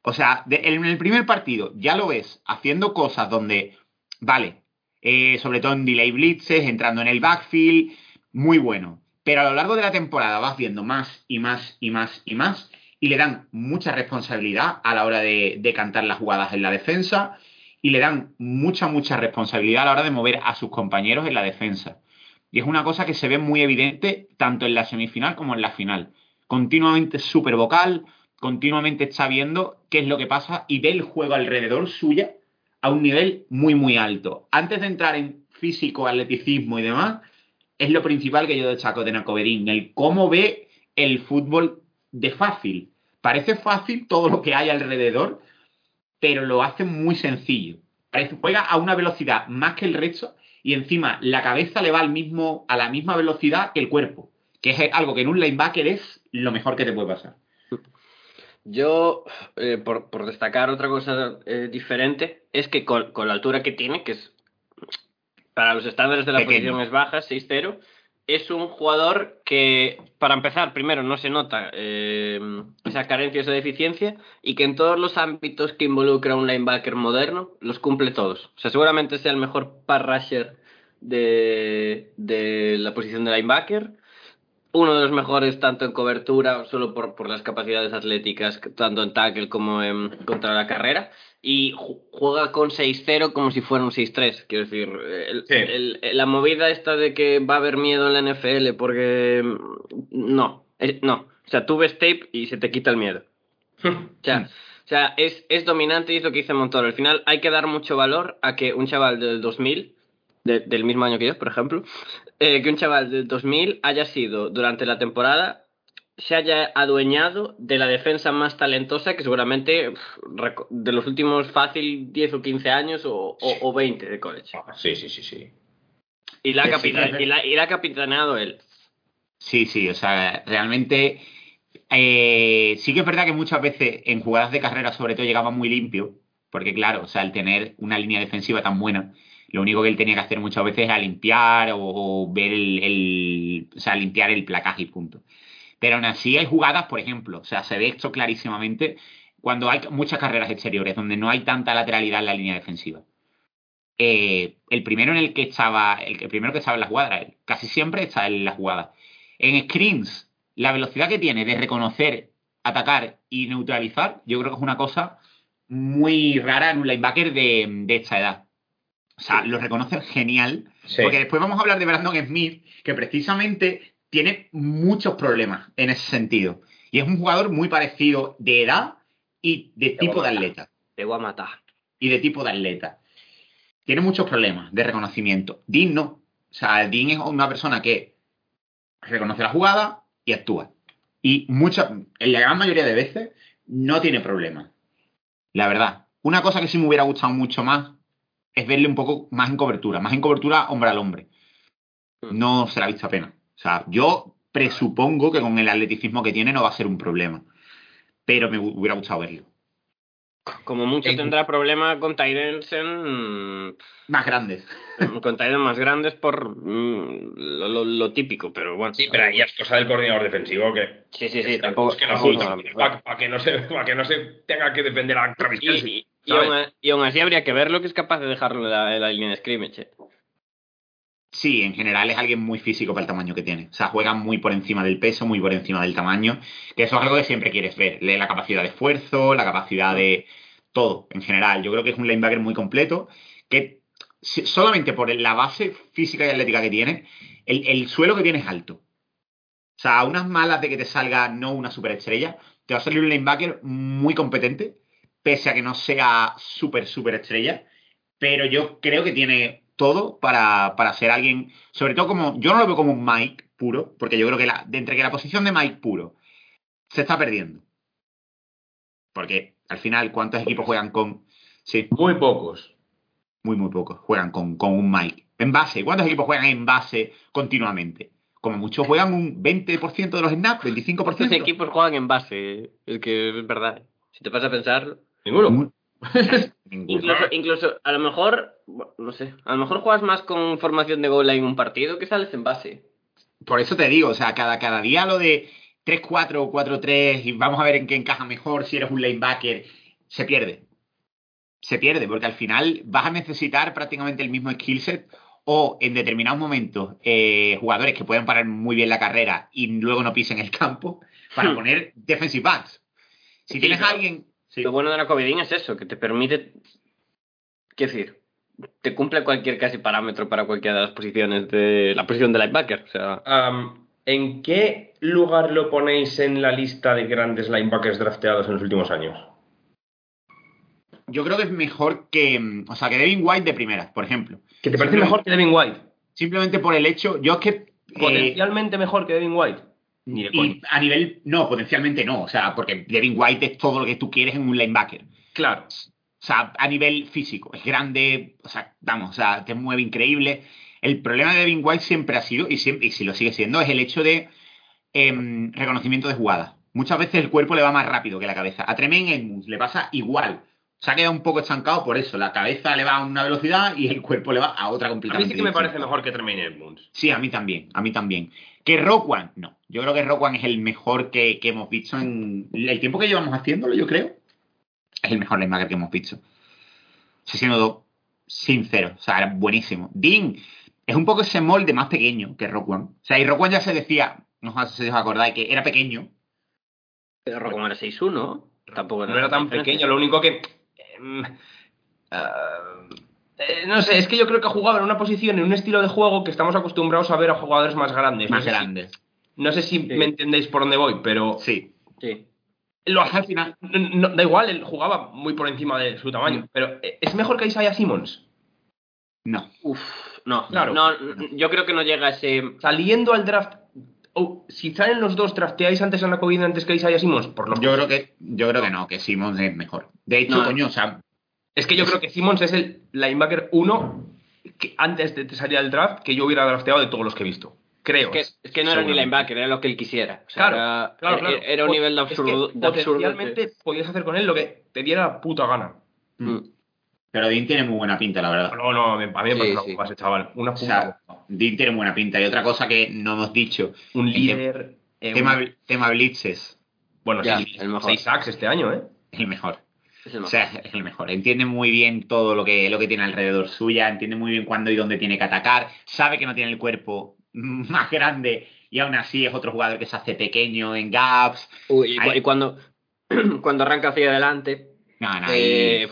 O sea, de- en el primer partido ya lo ves haciendo cosas donde, vale, eh, sobre todo en delay blitzes, entrando en el backfield, muy bueno. Pero a lo largo de la temporada vas viendo más y más y más y más y le dan mucha responsabilidad a la hora de, cantar las jugadas en la defensa y le dan mucha, mucha responsabilidad a la hora de mover a sus compañeros en la defensa. Y es una cosa que se ve muy evidente tanto en la semifinal como en la final. Continuamente súper vocal, continuamente está viendo qué es lo que pasa y ve el juego alrededor suya a un nivel muy, muy alto. Antes de entrar en físico, atleticismo y demás, es lo principal que yo destaco de Nacoverín, el cómo ve el fútbol de fácil. Parece fácil todo lo que hay alrededor, pero lo hace muy sencillo. Parece, juega a una velocidad más que el resto y encima la cabeza le va al mismo, a la misma velocidad que el cuerpo, que es algo que en un linebacker es lo mejor que te puede pasar. Yo, eh, por, por destacar otra cosa eh, diferente, es que con, con la altura que tiene, que es para los estándares de la Pequeño. posición es baja, 6-0, es un jugador que, para empezar, primero no se nota eh, esa carencia, esa deficiencia, y que en todos los ámbitos que involucra un linebacker moderno, los cumple todos. O sea, seguramente sea el mejor pass rusher de, de la posición de linebacker. Uno de los mejores tanto en cobertura, solo por, por las capacidades atléticas, tanto en tackle como en contra la carrera. Y ju- juega con 6-0 como si fuera un 6-3. Quiero decir, el- Sí. el- la movida esta de que va a haber miedo en la NFL porque... mm, No, eh, no. O sea, tú ves tape y se te quita el miedo. O sea, o sea es, es dominante y es lo que dice Montoro. Al final hay que dar mucho valor a que un chaval del 2000, de- del mismo año que yo, por ejemplo, eh, que un chaval del 2000 haya sido durante la temporada, se haya adueñado de la defensa más talentosa que seguramente de los últimos fácil 10 o 15 años o, o, o 20 de college. Ah, Sí, sí, sí, sí. Y la, sí, que- y la, y la ha capitaneado él. Sí, sí, o sea, realmente eh, sí que es verdad que muchas veces en jugadas de carrera sobre todo llegaba muy limpio, porque claro, o sea, al tener una línea defensiva tan buena, lo único que él tenía que hacer muchas veces era limpiar o, ver el, o sea, limpiar el placaje y punto. Pero aún así hay jugadas, por ejemplo, o sea, se ve esto clarísimamente cuando hay muchas carreras exteriores donde no hay tanta lateralidad en la línea defensiva. Eh, el primero en el que estaba, el, primero que estaba en la jugada. Casi siempre está en la jugada. En screens, la velocidad que tiene de reconocer, atacar y neutralizar, yo creo que es una cosa muy rara en un linebacker de, de esta edad. O sea, lo reconoce genial. Sí. Porque después vamos a hablar de Brandon Smith, que precisamente tiene muchos problemas en ese sentido. Y es un jugador muy parecido de edad y de tipo de atleta Te voy a matar. y de tipo de atleta. Tiene muchos problemas de reconocimiento. Dean no. O sea, Dean es una persona que reconoce la jugada y actúa. Y mucha, en la gran mayoría de veces no tiene problemas. La verdad. Una cosa que sí me hubiera gustado mucho más es verle un poco más en cobertura. Más en cobertura hombre al hombre. No se la ha visto apenas. O sea, yo presupongo que con el atleticismo que tiene no va a ser un problema. Pero me hu- hubiera gustado verlo. Como mucho Eh, tendrá problema con Tyrants en... Más grandes. con Tyrants más grandes por mm, lo, lo- lo típico, pero bueno. Sí, pero ahí es cosa del coordinador defensivo que. Sí, sí, sí, tampoco... para, que no se, para que no se tenga que defender a Travis Y, y, y aún, a- y aún así habría que ver lo que es capaz de dejarlo en la, en la línea de scrimmage. eh. Sí, en general es alguien muy físico para el tamaño que tiene. O sea, juega muy por encima del peso, muy por encima del tamaño, que eso es algo que siempre quieres ver. La capacidad de esfuerzo, la capacidad de todo, en general. Yo creo que es un linebacker muy completo, que solamente por la base física y atlética que tiene, el, el suelo que tiene es alto. O sea, unas malas de que te salga no una superestrella, te va a salir un linebacker muy competente, pese a que no sea súper, súper estrella. Pero yo creo que tiene todo para, para ser alguien, sobre todo como, yo no lo veo como un Mike puro, porque yo creo que la, de entre que la posición de Mike puro se está perdiendo. Porque al final, ¿cuántos equipos juegan con... Sí, Muy pocos. muy, muy pocos juegan con, con un Mike. En base, ¿cuántos equipos juegan en base continuamente? Como muchos juegan un 20% de los snaps, 25%. Estos equipos juegan en base, es que es verdad. Si te vas a pensar, Ninguno. Incluso, incluso a lo mejor, no sé, a lo mejor juegas más con formación de goal en un partido que sales en base. Por eso te digo, o sea, cada, cada día lo de 3-4 o 4-3 y vamos a ver en qué encaja mejor si eres un linebacker, se pierde. Se pierde, porque al final vas a necesitar prácticamente el mismo skill set o en determinados momentos eh, jugadores que puedan parar muy bien la carrera y luego no pisen el campo para poner defensive backs. Si Sí, tienes a alguien... sí. Lo bueno de la Covidín es eso, que te permite, qué decir, te cumple cualquier casi parámetro para cualquiera de las posiciones de la posición de linebacker. O sea, ¿En qué lugar lo ponéis en la lista de grandes linebackers drafteados en los últimos años? Yo creo que es mejor que... mm, O sea, que Devin White de primeras, por ejemplo. ¿Que te parece mejor que Devin White? Simplemente por el hecho... Yo es que... eh, ¿Potencialmente mejor que Devin White? Ni de coña. Y a nivel, no, potencialmente no. O sea, porque Devin White es todo lo que tú quieres en un linebacker. Claro. O sea, a nivel físico, es grande, o sea, vamos, o sea, te mueve increíble. El problema de Devin White siempre ha sido, y, siempre, y si lo sigue siendo, es el hecho de em, reconocimiento de jugadas. Muchas veces el cuerpo le va más rápido que la cabeza. A Tremaine Edmunds le pasa igual. Se ha quedado un poco estancado por eso. La cabeza le va a una velocidad y el cuerpo le va a otra A mí completamente sí que me parece mejor que Tremaine Edmunds. Sí, a mí también, a mí también. Que Rockwan, no. Yo creo que Rockwan es el mejor que, que hemos visto en el tiempo que llevamos haciéndolo, yo creo. Es el mejor linebacker que hemos visto. Siendo sincero, o sea, era buenísimo. Dean es un poco ese molde más pequeño que Rockwan. O sea, y Rockwan ya se decía, no sé si os acordáis, que era pequeño. Pero como era 6-1, tampoco No era tan diferencia. pequeño, lo único que. Em, ah, eh, no sé, es que yo creo que jugaba en una posición, en un estilo de juego que estamos acostumbrados a ver a jugadores más grandes. No Más sé si- grande. no sé si me entendéis por dónde voy, pero Sí. Sí. lo Al final. no- no- da igual, él jugaba muy por encima de su tamaño. Mm. Pero eh, es mejor que Isaiah Simmons. No. Uf, no, Claro. no, yo creo que no llega a ese... Saliendo al draft. O si salen los dos, drafteáis antes a la COVID antes que Isaiah Simmons. Por los Yo creo que, yo creo que no, que Simmons es mejor. De hecho, No. coño, o sea, Es que yo creo que Simmons es el linebacker 1 que antes de salir al draft que yo hubiera drafteado de todos los que he visto. Creo. Es que, es que no era ni linebacker, era lo que él quisiera. O sea, Claro, era, claro, era- claro. era un nivel de Es que absurdo. de absurdo que- potencialmente podías hacer con él lo que te diera la puta gana. Mm. Pero Dean tiene muy buena pinta, la verdad. No, no, a mí me Sí, sí. chaval. Una O puta sea, Dean tiene buena pinta. Y otra cosa que no hemos dicho, un líder. eh, tema, un- tema blitzes, bueno, Ya, sí, el mejor. seis sacks este año, ¿eh? es el mejor. Es el O mejor. sea, es el mejor. Entiende muy bien todo lo que, lo que tiene alrededor suya, entiende muy bien cuándo y dónde tiene que atacar, sabe que no tiene el cuerpo más grande y aún así es otro jugador que se hace pequeño en gaps. Uy, y, cu- Ahí- y cuando, cuando arranca hacia adelante, No, no, eh,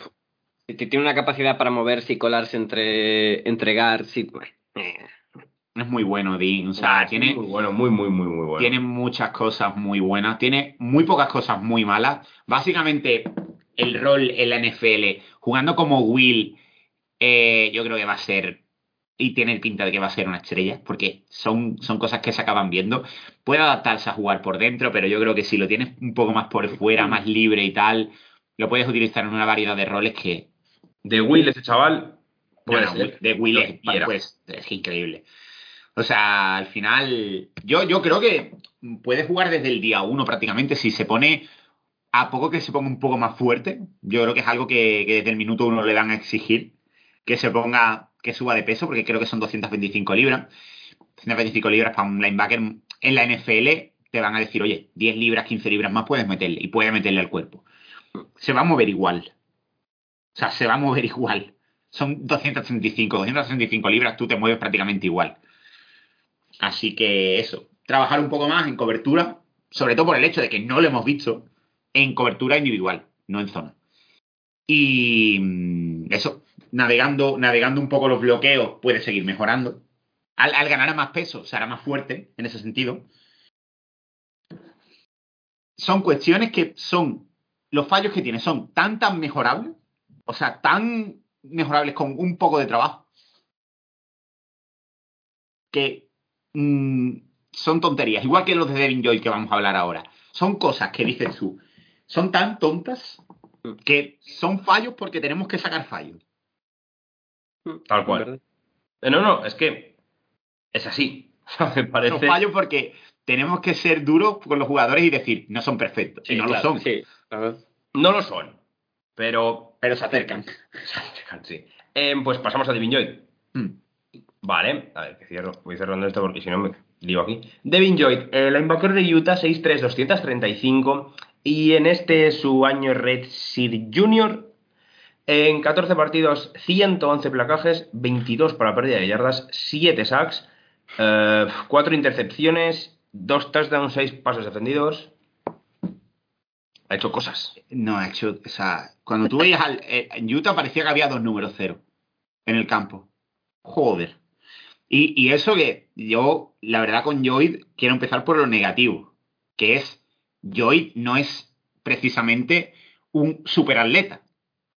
tiene una capacidad para moverse y colarse entre, entre guards. y- eh, es muy bueno, Dean. O sea, Ah, tiene, Muy bueno, muy, muy, muy, muy bueno. tiene muchas cosas muy buenas, tiene muy pocas cosas muy malas. Básicamente, el rol en la NFL, jugando como Will, eh, yo creo que va a ser, y tiene pinta de que va a ser una estrella, porque son, son cosas que se acaban viendo. Puede adaptarse a jugar por dentro, pero yo creo que si lo tienes un poco más por fuera, más libre y tal, lo puedes utilizar en una variedad de roles que, De Will, ese chaval. Puede no, no, de Will es, pues, es increíble. O sea, al final, yo, yo creo que puede jugar desde el día uno prácticamente. Si se pone, a poco que se ponga un poco más fuerte, yo creo que es algo que, que desde el minuto uno le van a exigir, que se ponga, que suba de peso, porque creo que son 225 libras. 225 libras para un linebacker en la NFL te van a decir, oye, 10 libras, 15 libras más puedes meterle, y puede meterle al cuerpo. Se va a mover igual. O sea, se va a mover igual. Son 235, 235 libras, tú te mueves prácticamente igual. Así que eso, trabajar un poco más en cobertura, sobre todo por el hecho de que no lo hemos visto en cobertura individual, no en zona. Y mm, eso, navegando, navegando un poco los bloqueos, puede seguir mejorando. Al, al ganar más peso, se hará más fuerte en ese sentido. Son cuestiones que son, los fallos que tiene son tan, tan mejorables, o sea, tan mejorables con un poco de trabajo, que mm, son tonterías, igual que los de Devin Joy que vamos a hablar ahora. Son cosas que dices tú, son tan tontas que son fallos porque tenemos que sacar fallos. Tal cual. Eh, No, no, es que es así. Me Son parece. fallos porque tenemos que ser duros con los jugadores y decir, no son perfectos. Sí, y no claro, lo son, Sí. No lo son. Pero. pero se acercan. Sí. Eh, pues pasamos a Devin Lloyd. Mm. Vale, a ver, que cierro. Voy cerrando esto porque si no me lío aquí. Devin Lloyd, el linebacker de Utah, 6'3, 235. Y en este su año Red Seed Junior. En 14 partidos, 111 placajes, 22 para pérdida de yardas, 7 sacks, 4 intercepciones, 2 touchdowns, 6 pasos defendidos. Ha hecho cosas. No, ha hecho, o sea, cuando tú veías al, eh, en Utah parecía que había dos números cero en el campo. Joder. Y, y eso que yo, la verdad, con Lloyd quiero empezar por lo negativo, que es, Lloyd no es precisamente un superatleta.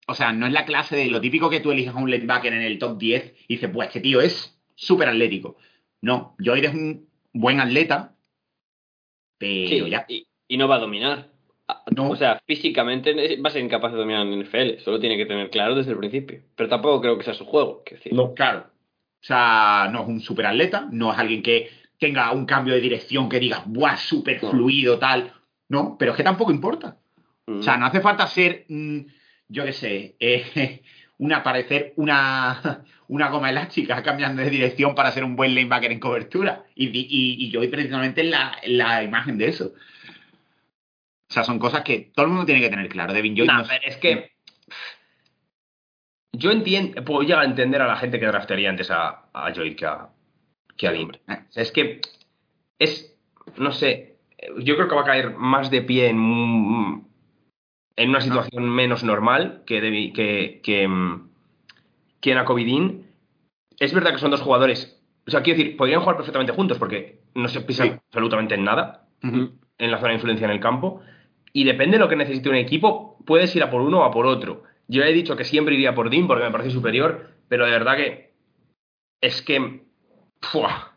O sea, no es la clase de lo típico que tú elijas a un linebacker en el top 10 y dices, pues este tío es súper atlético. No, Lloyd es un buen atleta, pero Sí, ya. y, y no va a dominar. Ah, No. O sea, físicamente va a ser incapaz de dominar en NFL. Solo tiene que tener claro desde el principio. Pero tampoco creo que sea su juego. decir. No, claro. O sea, no es un superatleta, no es alguien que tenga un cambio de dirección que diga, ¡buah, súper No. fluido, tal! No, pero es que tampoco importa. Mm. O sea, no hace falta ser, yo qué sé, eh, una, parecer una, una goma elástica cambiando de dirección para ser un buen lanebacker en cobertura. Y, y, y yo voy precisamente en la, la imagen de eso. O sea, son cosas que todo el mundo tiene que tener claro. Devin Joy Nah, no es- pero es que. Yo entiendo, puedo llegar a entender a la gente que draftearía antes a, a Joy que a, que a Dean. Eh, Es que es. no sé, yo creo que va a caer más de pie en, un- en una situación menos normal que, Devi- que, que, mm, que Nakovidin. Es verdad que son dos jugadores, o sea, quiero decir, podrían jugar perfectamente juntos porque no se pisan Sí. absolutamente en nada en la zona de influencia en el campo. Y depende de lo que necesite un equipo, puedes ir a por uno o a por otro. Yo he dicho que siempre iría por Dean porque me parece superior, pero de verdad que es que. ¡fua!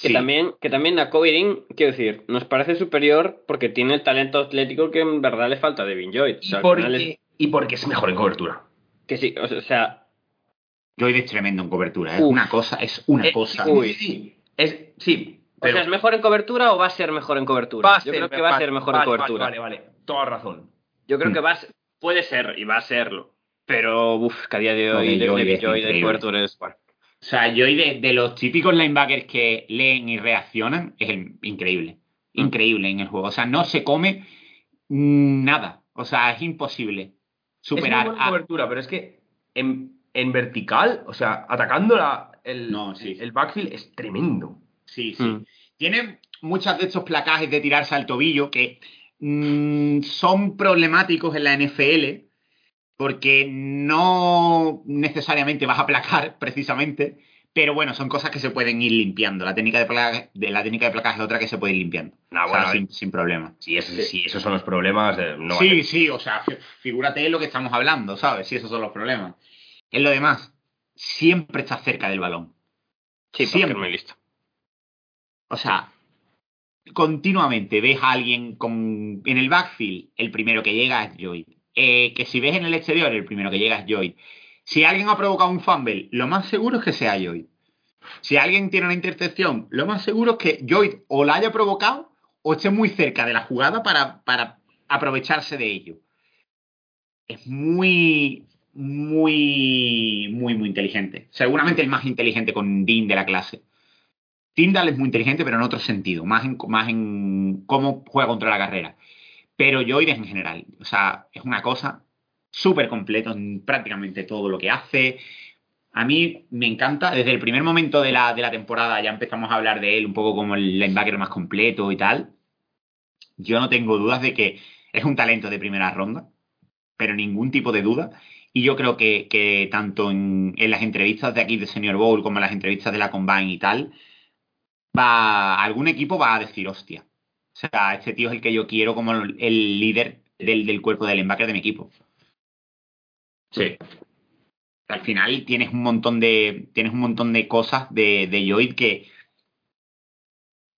Que Sí. también, que también Nakovidin, quiero decir, nos parece superior porque tiene el talento atlético que en verdad le falta a Devin Joy. O Y, sea, final es- porque, y porque es mejor en cobertura. que sí, o sea, Lloyd es tremendo en cobertura. Es Uf. una cosa, es una Eh, cosa. Uy. sí, sí. Es, sí, o sea, ¿es mejor en cobertura o va a ser mejor en cobertura? va a Yo ser- creo que va a ser mejor vale, en cobertura. Vale, vale, vale. Toda razón. Yo creo Mm. que va a ser- puede ser y va a serlo. Pero, uff, que a día de hoy de de, es de increíble. cobertura es bueno. O sea, Joy de, de los típicos linebackers que leen y reaccionan, es el- increíble. Mm. Increíble en el juego. O sea, no se come mm, nada. O sea, es imposible es muy superar buena en a. cobertura, pero es que en, en vertical, o sea, atacando la, el, No, sí. el backfield es tremendo. Sí, sí. Mm. Tiene muchos de estos placajes de tirarse al tobillo que mm, son problemáticos en la NFL porque no necesariamente vas a placar precisamente, pero bueno, son cosas que se pueden ir limpiando. La técnica de placaje, de la técnica de placaje es otra que se puede ir limpiando. Nah, O sea, bueno, sin, sin problema. Si, es- si esos son los problemas, eh, no sí, sí, o sea, fi- figúrate lo que estamos hablando, ¿sabes? Si esos son los problemas. En lo demás, siempre estás cerca del balón. Sí, Siempre. muy listo. O sea, continuamente ves a alguien en el backfield, el primero que llega es Joy. Eh, que si ves en el exterior, el primero que llega es Joy. Si alguien ha provocado un fumble, lo más seguro es que sea Joy. Si alguien tiene una intercepción, lo más seguro es que Joy o la haya provocado o esté muy cerca de la jugada para, para aprovecharse de ello. Es muy, muy, muy, muy inteligente. Seguramente el más inteligente con Dean de la clase. Tyndall es muy inteligente, pero en otro sentido, más en, cómo juega contra la carrera. Pero Lloyd en general, o sea, es una cosa súper completo en prácticamente todo lo que hace. A mí me encanta, desde el primer momento de la, temporada ya empezamos a hablar de él un poco como el linebacker más completo y tal. Yo no tengo dudas de que es un talento de primera ronda, pero ningún tipo de duda. Y yo creo que, tanto en, en las entrevistas de aquí de Senior Bowl como en las entrevistas de la Combine y tal, va algún equipo va a decir, hostia. O sea, este tío es el que yo quiero como el líder del, del cuerpo del linebacker de mi equipo. Sí. Al final tienes un montón de. Tienes un montón de cosas de, de Lloyd que.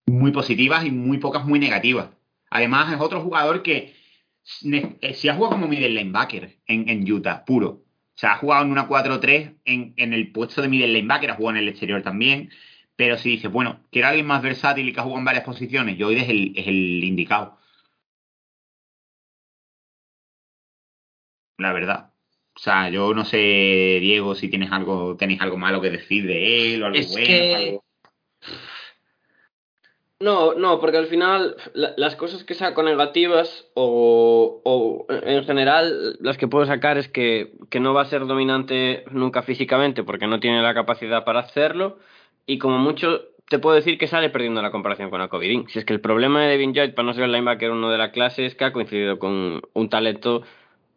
muy positivas y muy pocas muy negativas. Además, es otro jugador que eh, si ha jugado como middle linebacker en, en Utah, puro. O sea, ha jugado en una 4-3 en, en el puesto de middle linebacker, ha jugado en el exterior también. Pero si dices, bueno, quiero alguien más versátil y que ha jugado en varias posiciones, Lloyd es el, es el indicado. La verdad. O sea, yo no sé, Diego, si tienes algo, tenéis algo malo que decir de él o algo Es bueno. que- algo- No, no, porque al final la- las cosas que saco negativas o, o en general las que puedo sacar es que, que no va a ser dominante nunca físicamente porque no tiene la capacidad para hacerlo y como mucho te puedo decir que sale perdiendo la comparación con Acovidin. Si es que el problema de Devin Lloyd para no ser el linebacker uno de la clase es que ha coincidido con un talento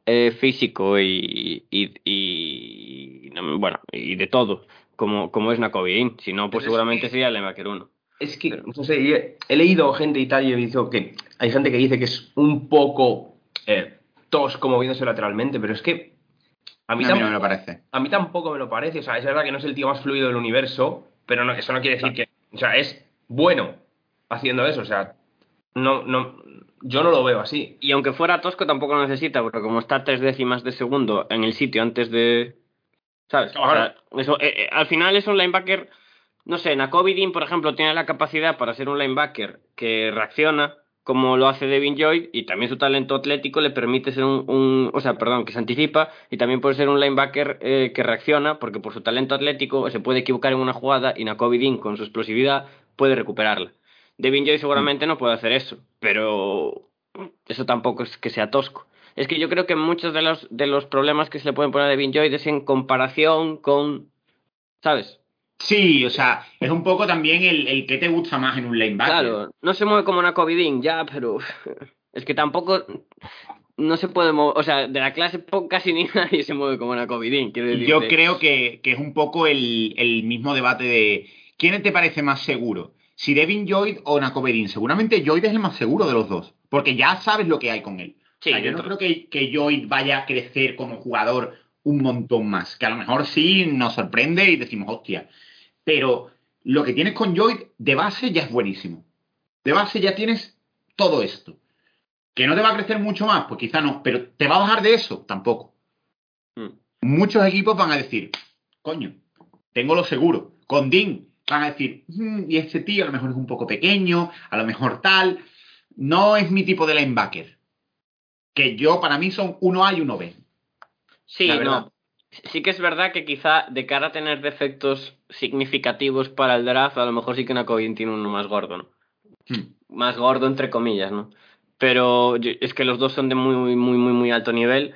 eh, físico y, y, y- no, bueno y de todo como, como es Nakovidin. Si no, pues Pero es seguramente que- sería el linebacker uno. Es que, no sé, yo he, leído gente y tal y he visto que hay gente que dice que es un poco eh, tosco moviéndose lateralmente, pero es que a mí, No, a mí no tampoco, me lo parece. a mí tampoco me lo parece. O sea, es verdad que no es el tío más fluido del universo, pero no, eso no quiere decir que. O sea, es bueno haciendo eso. O sea, no, no, yo no lo veo así. Y aunque fuera tosco, tampoco lo necesita, porque como está tres décimas de segundo en el sitio antes de. ¿Sabes? O sea, eso, eh, eh, al final es un linebacker. No sé, Nakovidin, por ejemplo, tiene la capacidad para ser un linebacker que reacciona como lo hace Devin Lloyd y también su talento atlético le permite ser un, un- o sea, perdón, que se anticipa y también puede ser un linebacker eh, que reacciona porque por su talento atlético se puede equivocar en una jugada y Nakovidin con su explosividad puede recuperarla. Devin Joy seguramente no puede hacer eso, pero eso tampoco es que sea tosco. Es que yo creo que muchos de los, de los problemas que se le pueden poner a Devin Joy es en comparación con, ¿sabes? Sí, o sea, es un poco también el, el que te gusta más en un lanebacker. Claro, no se mueve como una Covidín, ya, pero es que tampoco no se puede mover, o sea, de la clase casi ni nadie se mueve como una Covidín, quiero decir. Yo creo que, que es un poco el, el mismo debate de ¿quién te parece más seguro? Si Devin Lloyd o Nakovedin. Seguramente Lloyd es el más seguro de los dos, porque ya sabes lo que hay con él. Sí, O sea, yo no creo que, que Lloyd vaya a crecer como jugador un montón más, que a lo mejor sí nos sorprende y decimos, hostia, pero lo que tienes con Lloyd de base ya es buenísimo. De base ya tienes todo esto. ¿Que no te va a crecer mucho más? Pues quizá no, pero ¿te va a bajar de eso? Tampoco. Mm. Muchos equipos van a decir, coño, tengo lo seguro. Con Dean van a decir, "Mm, y este tío a lo mejor es un poco pequeño, a lo mejor tal. No es mi tipo de linebacker. Que yo, para mí, son uno A y uno B. Sí, no. Sí que es verdad que quizá de cara a tener defectos significativos para el draft, a lo mejor sí que una Covidín tiene uno más gordo, ¿no? Hmm. Más gordo entre comillas, ¿no? Pero es que los dos son de muy, muy, muy, muy, muy alto nivel.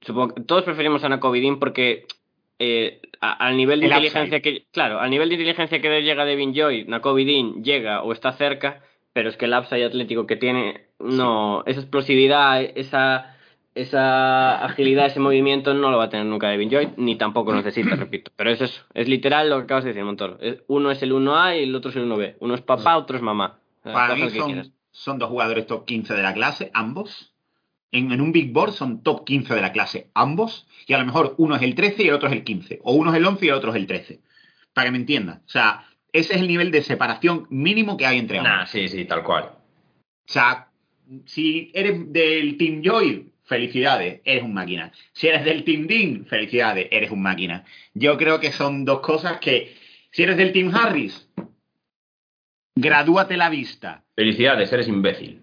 Supongo que todos preferimos a una Covidín porque eh, a- al nivel de El inteligencia que claro, al nivel de inteligencia que llega Devin Joy, Nakovidin llega o está cerca, pero es que el upside atlético que tiene, no, esa explosividad, esa esa agilidad, ese movimiento no lo va a tener nunca Devin Joy, ni tampoco necesita, repito. Pero es eso, es literal lo que acabas de decir, Montoro. Uno es el 1A y el otro es el 1B. Uno es papá, otro es mamá. Para mí son, son dos jugadores top 15 de la clase, ambos. En, en un Big Board son top 15 de la clase, ambos. Y a lo mejor uno es el 13 y el otro es el 15. O uno es el 11 y el otro es el 13. Para que me entiendan. O sea, ese es el nivel de separación mínimo que hay entre ambos. Nah, sí, sí, tal cual. O sea, si eres del Team Joy, felicidades, eres un máquina. Si eres del Team Dean, felicidades, eres un máquina. Yo creo que son dos cosas que, si eres del Team Harris, gradúate la vista. Felicidades, eres imbécil.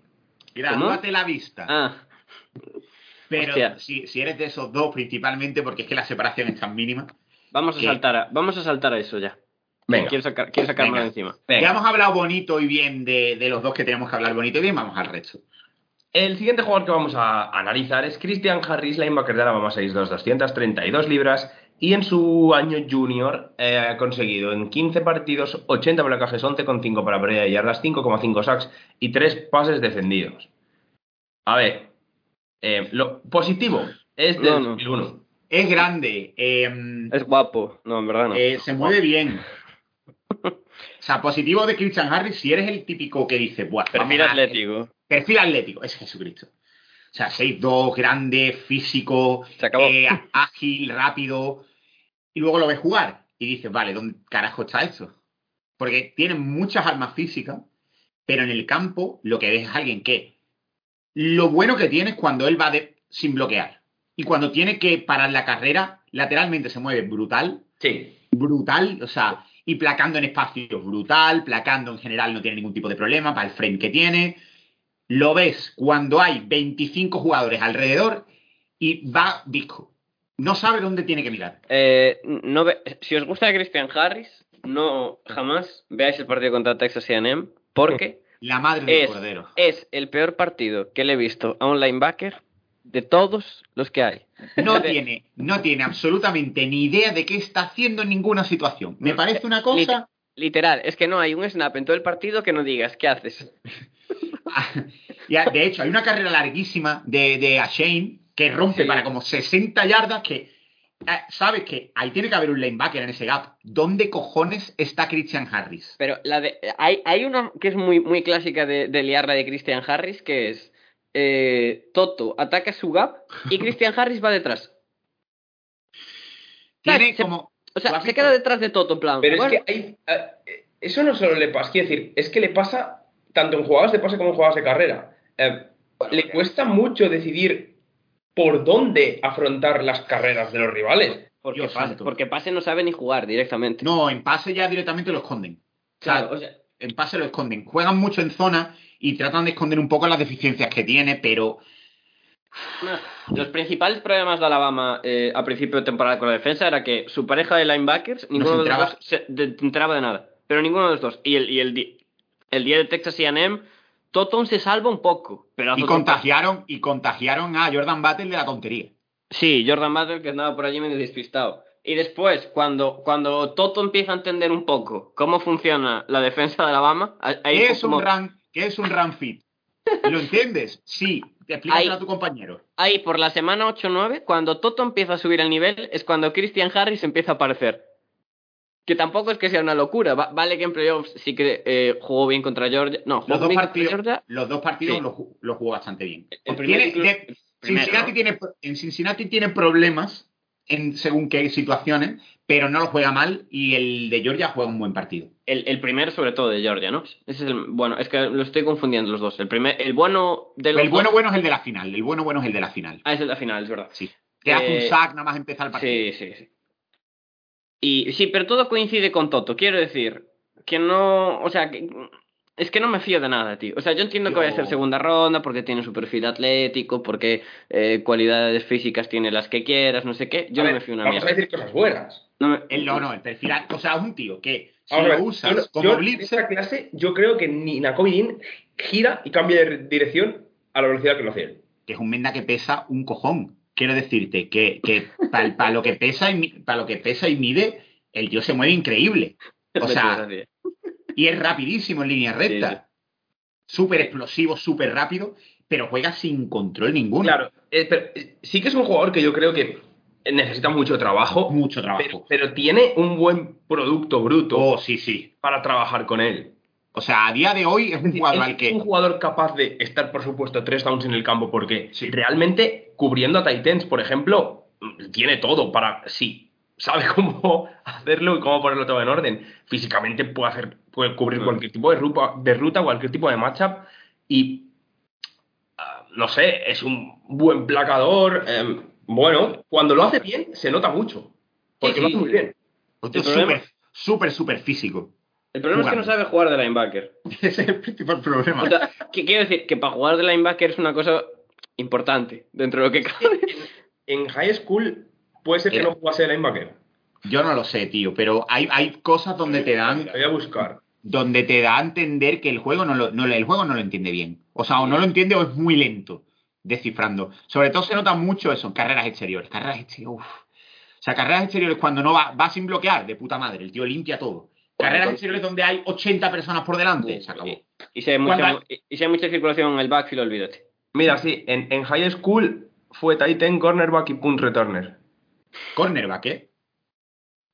Gradúate la vista. Ah, Pero si, si eres de esos dos, principalmente, porque es que la separación es tan mínima. vamos a saltar a, vamos a saltar a eso ya. Venga, Quiero, sacar, quiero Venga. encima. venga. Ya hemos hablado bonito y bien de, de los dos que tenemos que hablar bonito y bien, vamos al resto. El siguiente jugador que vamos a analizar es Christian Harris, linebacker de Alabama 6'2", 232 libras, y en su año junior eh, ha conseguido en 15 partidos 80 blocajes, 11,5 para pérdida de yardas, 5,5 sacks y 3 pases defendidos. A ver, eh, lo positivo es del No, no. 2001. Es grande, eh, Es guapo. No, en verdad no. eh, se mueve bien. O sea, positivo de Christian Harris, si eres el típico que dice, Buah, Perfil atlético. Perfil atlético, es Jesucristo. O sea, 6'2, grande, físico, Se acabó. eh, ágil, rápido. Y luego lo ves jugar y dices, vale, ¿dónde carajo está eso? Porque tiene muchas armas físicas, pero en el campo lo que ves es alguien que lo bueno que tiene es cuando él va de- sin bloquear. Y cuando tiene que parar la carrera, lateralmente se mueve brutal, Sí, brutal, o sea, y placando en espacios brutal, placando en general no tiene ningún tipo de problema para el frame que tiene. Lo ves cuando hay 25 jugadores alrededor y va disco. No sabe dónde tiene que mirar. Eh, no ve- si os gusta Christian Harris, no jamás veáis el partido contra Texas A&M porque La madre del es, cordero. es el peor partido que le he visto a un linebacker de todos los que hay. No tiene, no tiene absolutamente ni idea de qué está haciendo en ninguna situación. Me parece una cosa. Literal, es que no hay un snap en todo el partido que no digas, ¿qué haces? Ya, de hecho, hay una carrera larguísima de, de Ashane que rompe Sí. para como 60 yardas que. eh, Sabes que ahí tiene que haber un linebacker en ese gap. ¿Dónde cojones está Christian Harris? Pero la de, hay, hay una que es muy, muy clásica de, de liarla de Christian Harris, que es eh, Toto ataca su gap y Christian Harris va detrás. Tiene se- como. O ¿Tú sea, has se queda detrás de Toto, en plan. Pero bueno, es que hay, eh, eso no solo le pasa, quiero decir, es que le pasa tanto en jugadas de pase como en jugadas de carrera. Eh, le cuesta mucho decidir por dónde afrontar las carreras de los rivales. porque, pase, porque pase no sabe ni jugar directamente. No, en pase ya directamente lo esconden. Claro, o sea, en pase lo esconden. Juegan mucho en zona y tratan de esconder un poco las deficiencias que tiene, pero. Los principales problemas de Alabama eh, a principio de temporada con la defensa era que su pareja de linebackers, ninguno de los entraba. dos se de- enteraba de nada. Pero ninguno de los dos. Y el, y el, el día de Texas AM, Toton se salva un poco. Pero Y contagiaron, y contagiaron a Jordan Battle de la tontería. Sí, Jordan Battle que andaba por allí medio despistado. Y después, cuando, cuando Toto empieza a entender un poco cómo funciona la defensa de Alabama, ahí ¿Qué es como- un run, qué es un run fit? ¿Lo entiendes? Sí. Te explícaselo a tu compañero. ahí por la semana 8-9, cuando Toto empieza a subir el nivel, es cuando Christian Harris empieza a aparecer. Que tampoco es que sea una locura. Va- vale que en playoffs sí que eh, jugó bien contra Georgia. No, jugó Los dos bien contra partidos, Georgia. los dos partidos Sí. los, los jugó bastante bien. El Tiene- de- Cincinnati tiene, en Cincinnati tiene problemas en según qué situaciones, pero no lo juega mal y el de Georgia juega un buen partido. El, el primero, sobre todo, de Georgia, ¿no? Ese es el, bueno, es que lo estoy confundiendo los dos. El, primer, el bueno de los El bueno dos- bueno es el de la final. El bueno bueno es el de la final. Ah, es el de la final, es verdad. Sí. Te hace Eh, un sack nada más empezar el partido. Sí, sí, sí. Y sí, pero todo coincide con Toto. Quiero decir que no. O sea, que, es que no me fío de nada, tío. O sea, yo entiendo que vaya a ser segunda ronda porque tiene su perfil atlético, porque eh, cualidades físicas tiene las que quieras, no sé qué. Yo A no ver, me fío una Vamos mierda. a decir cosas buenas. No me- El, no, no, el perfil. O sea, es un tío que si ver, lo usas yo, como yo en blitzer. esta clase, yo creo que ni Nakobe Dean gira y cambia de dirección a la velocidad que lo hace él. que es un Menda que pesa un cojón. Quiero decirte que, que para lo que pesa y para lo que pesa y mide, el tío se mueve increíble. O sea, y es rapidísimo en línea recta. Súper explosivo, súper rápido, pero juega sin control ninguno. Claro, eh, pero, eh, sí que es un jugador que yo creo que necesita mucho trabajo, Mucho trabajo. pero tiene un buen producto bruto Oh, sí, sí. para trabajar con él. O sea, a día de hoy es un jugador es al que. un jugador capaz de estar, por supuesto, tres downs en el campo, porque Sí. realmente cubriendo a Titans, por ejemplo, tiene todo para. Sí, sabe cómo hacerlo y cómo ponerlo todo en orden. Físicamente puede hacer, puede cubrir cualquier tipo de ruta, de ruta, cualquier tipo de matchup. Y ah, no sé, es un buen placador. em, bueno, cuando lo hace bien, se nota mucho. Porque Sí, lo hace muy bien. problema- súper, súper, súper físico. El problema es que no sabe jugar de linebacker. Ese es el principal problema. O sea, que quiero decir que para jugar de linebacker es una cosa importante dentro de lo que cabe. En high school puede ser que Mira. no jugase de linebacker. Yo no lo sé, tío, pero hay, hay cosas donde te dan voy a buscar. donde te da a entender que el juego no lo, no, el juego no lo entiende bien. O sea, o no lo entiende o es muy lento descifrando. Sobre todo se nota mucho eso en carreras exteriores. Carreras exteriores, uff. O sea, carreras exteriores cuando no va, va sin bloquear, de puta madre, el tío limpia todo. Carreras exteriores donde hay 80 personas por delante, se acabó. Y si hay mucha, y si hay mucha circulación en el backfield, olvídate. Mira, sí, en, en high school fue Titan, cornerback y punt returner. Cornerback, ¿eh?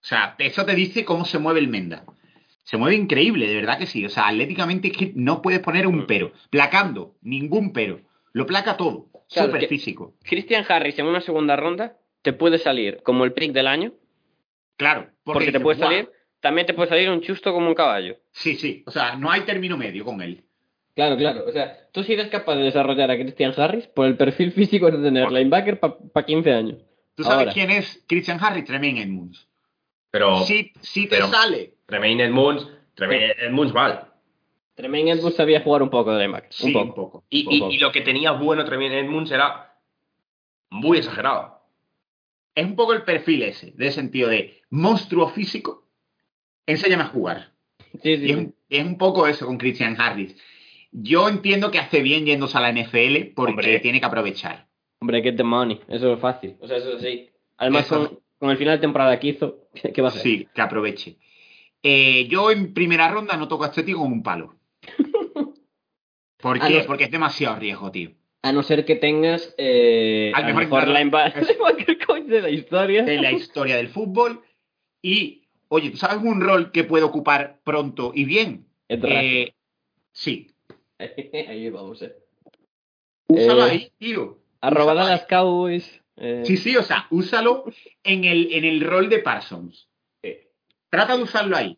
O sea, eso te dice cómo se mueve el Menda. Se mueve increíble, de verdad que sí. O sea, atléticamente es que no puedes poner un pero. Placando, ningún pero. Lo placa todo. Claro, Súper físico. Christian Harris en una segunda ronda te puede salir como el pick del año, Claro. porque, te puede "Buah". salir, también te puede salir un chusto como un caballo. Sí, sí. O sea, no hay término medio con él. Claro, claro. O sea, tú si eres capaz de desarrollar a Christian Harris por el perfil físico de tener linebacker para 15 años. ¿Tú sabes Ahora. quién es Christian Harris? Tremaine Edmunds. Pero Si, si te pero- sale. Tremaine Edmunds, Tremaine Edmunds mal. Tremaine Edmunds sabía jugar un poco de linebacker. Sí, un poco. Y, Un y- poco. y lo que tenía bueno Tremaine Edmunds era muy exagerado. Es un poco el perfil ese, de sentido de monstruo físico. Enséñame a jugar. Sí, sí. Y es, un- es un poco eso con Christian Harris. Yo entiendo que hace bien yéndose a la NFL porque Hombre. tiene que aprovechar. Hombre, get the money. Eso es fácil. O sea, eso sí. Además, Eso. con, con el final de temporada que hizo, ¿qué va a hacer? Sí, que aproveche. Eh, yo en primera ronda no toco a este tío con un palo. ¿Por qué? no. Porque es demasiado riesgo, tío. A no ser que tengas eh, Al mejor mejor linebacker coach de la historia. de la historia del fútbol. Y, oye, ¿tú sabes un rol que puede ocupar pronto y bien? Eh, sí. Ahí vamos, eh. Úsalo Eh, ahí, tío. Arroba. Dallas Cowboys. eh, Sí, sí, o sea, úsalo en el, en el rol de Parsons. Eh, Trata de usarlo ahí.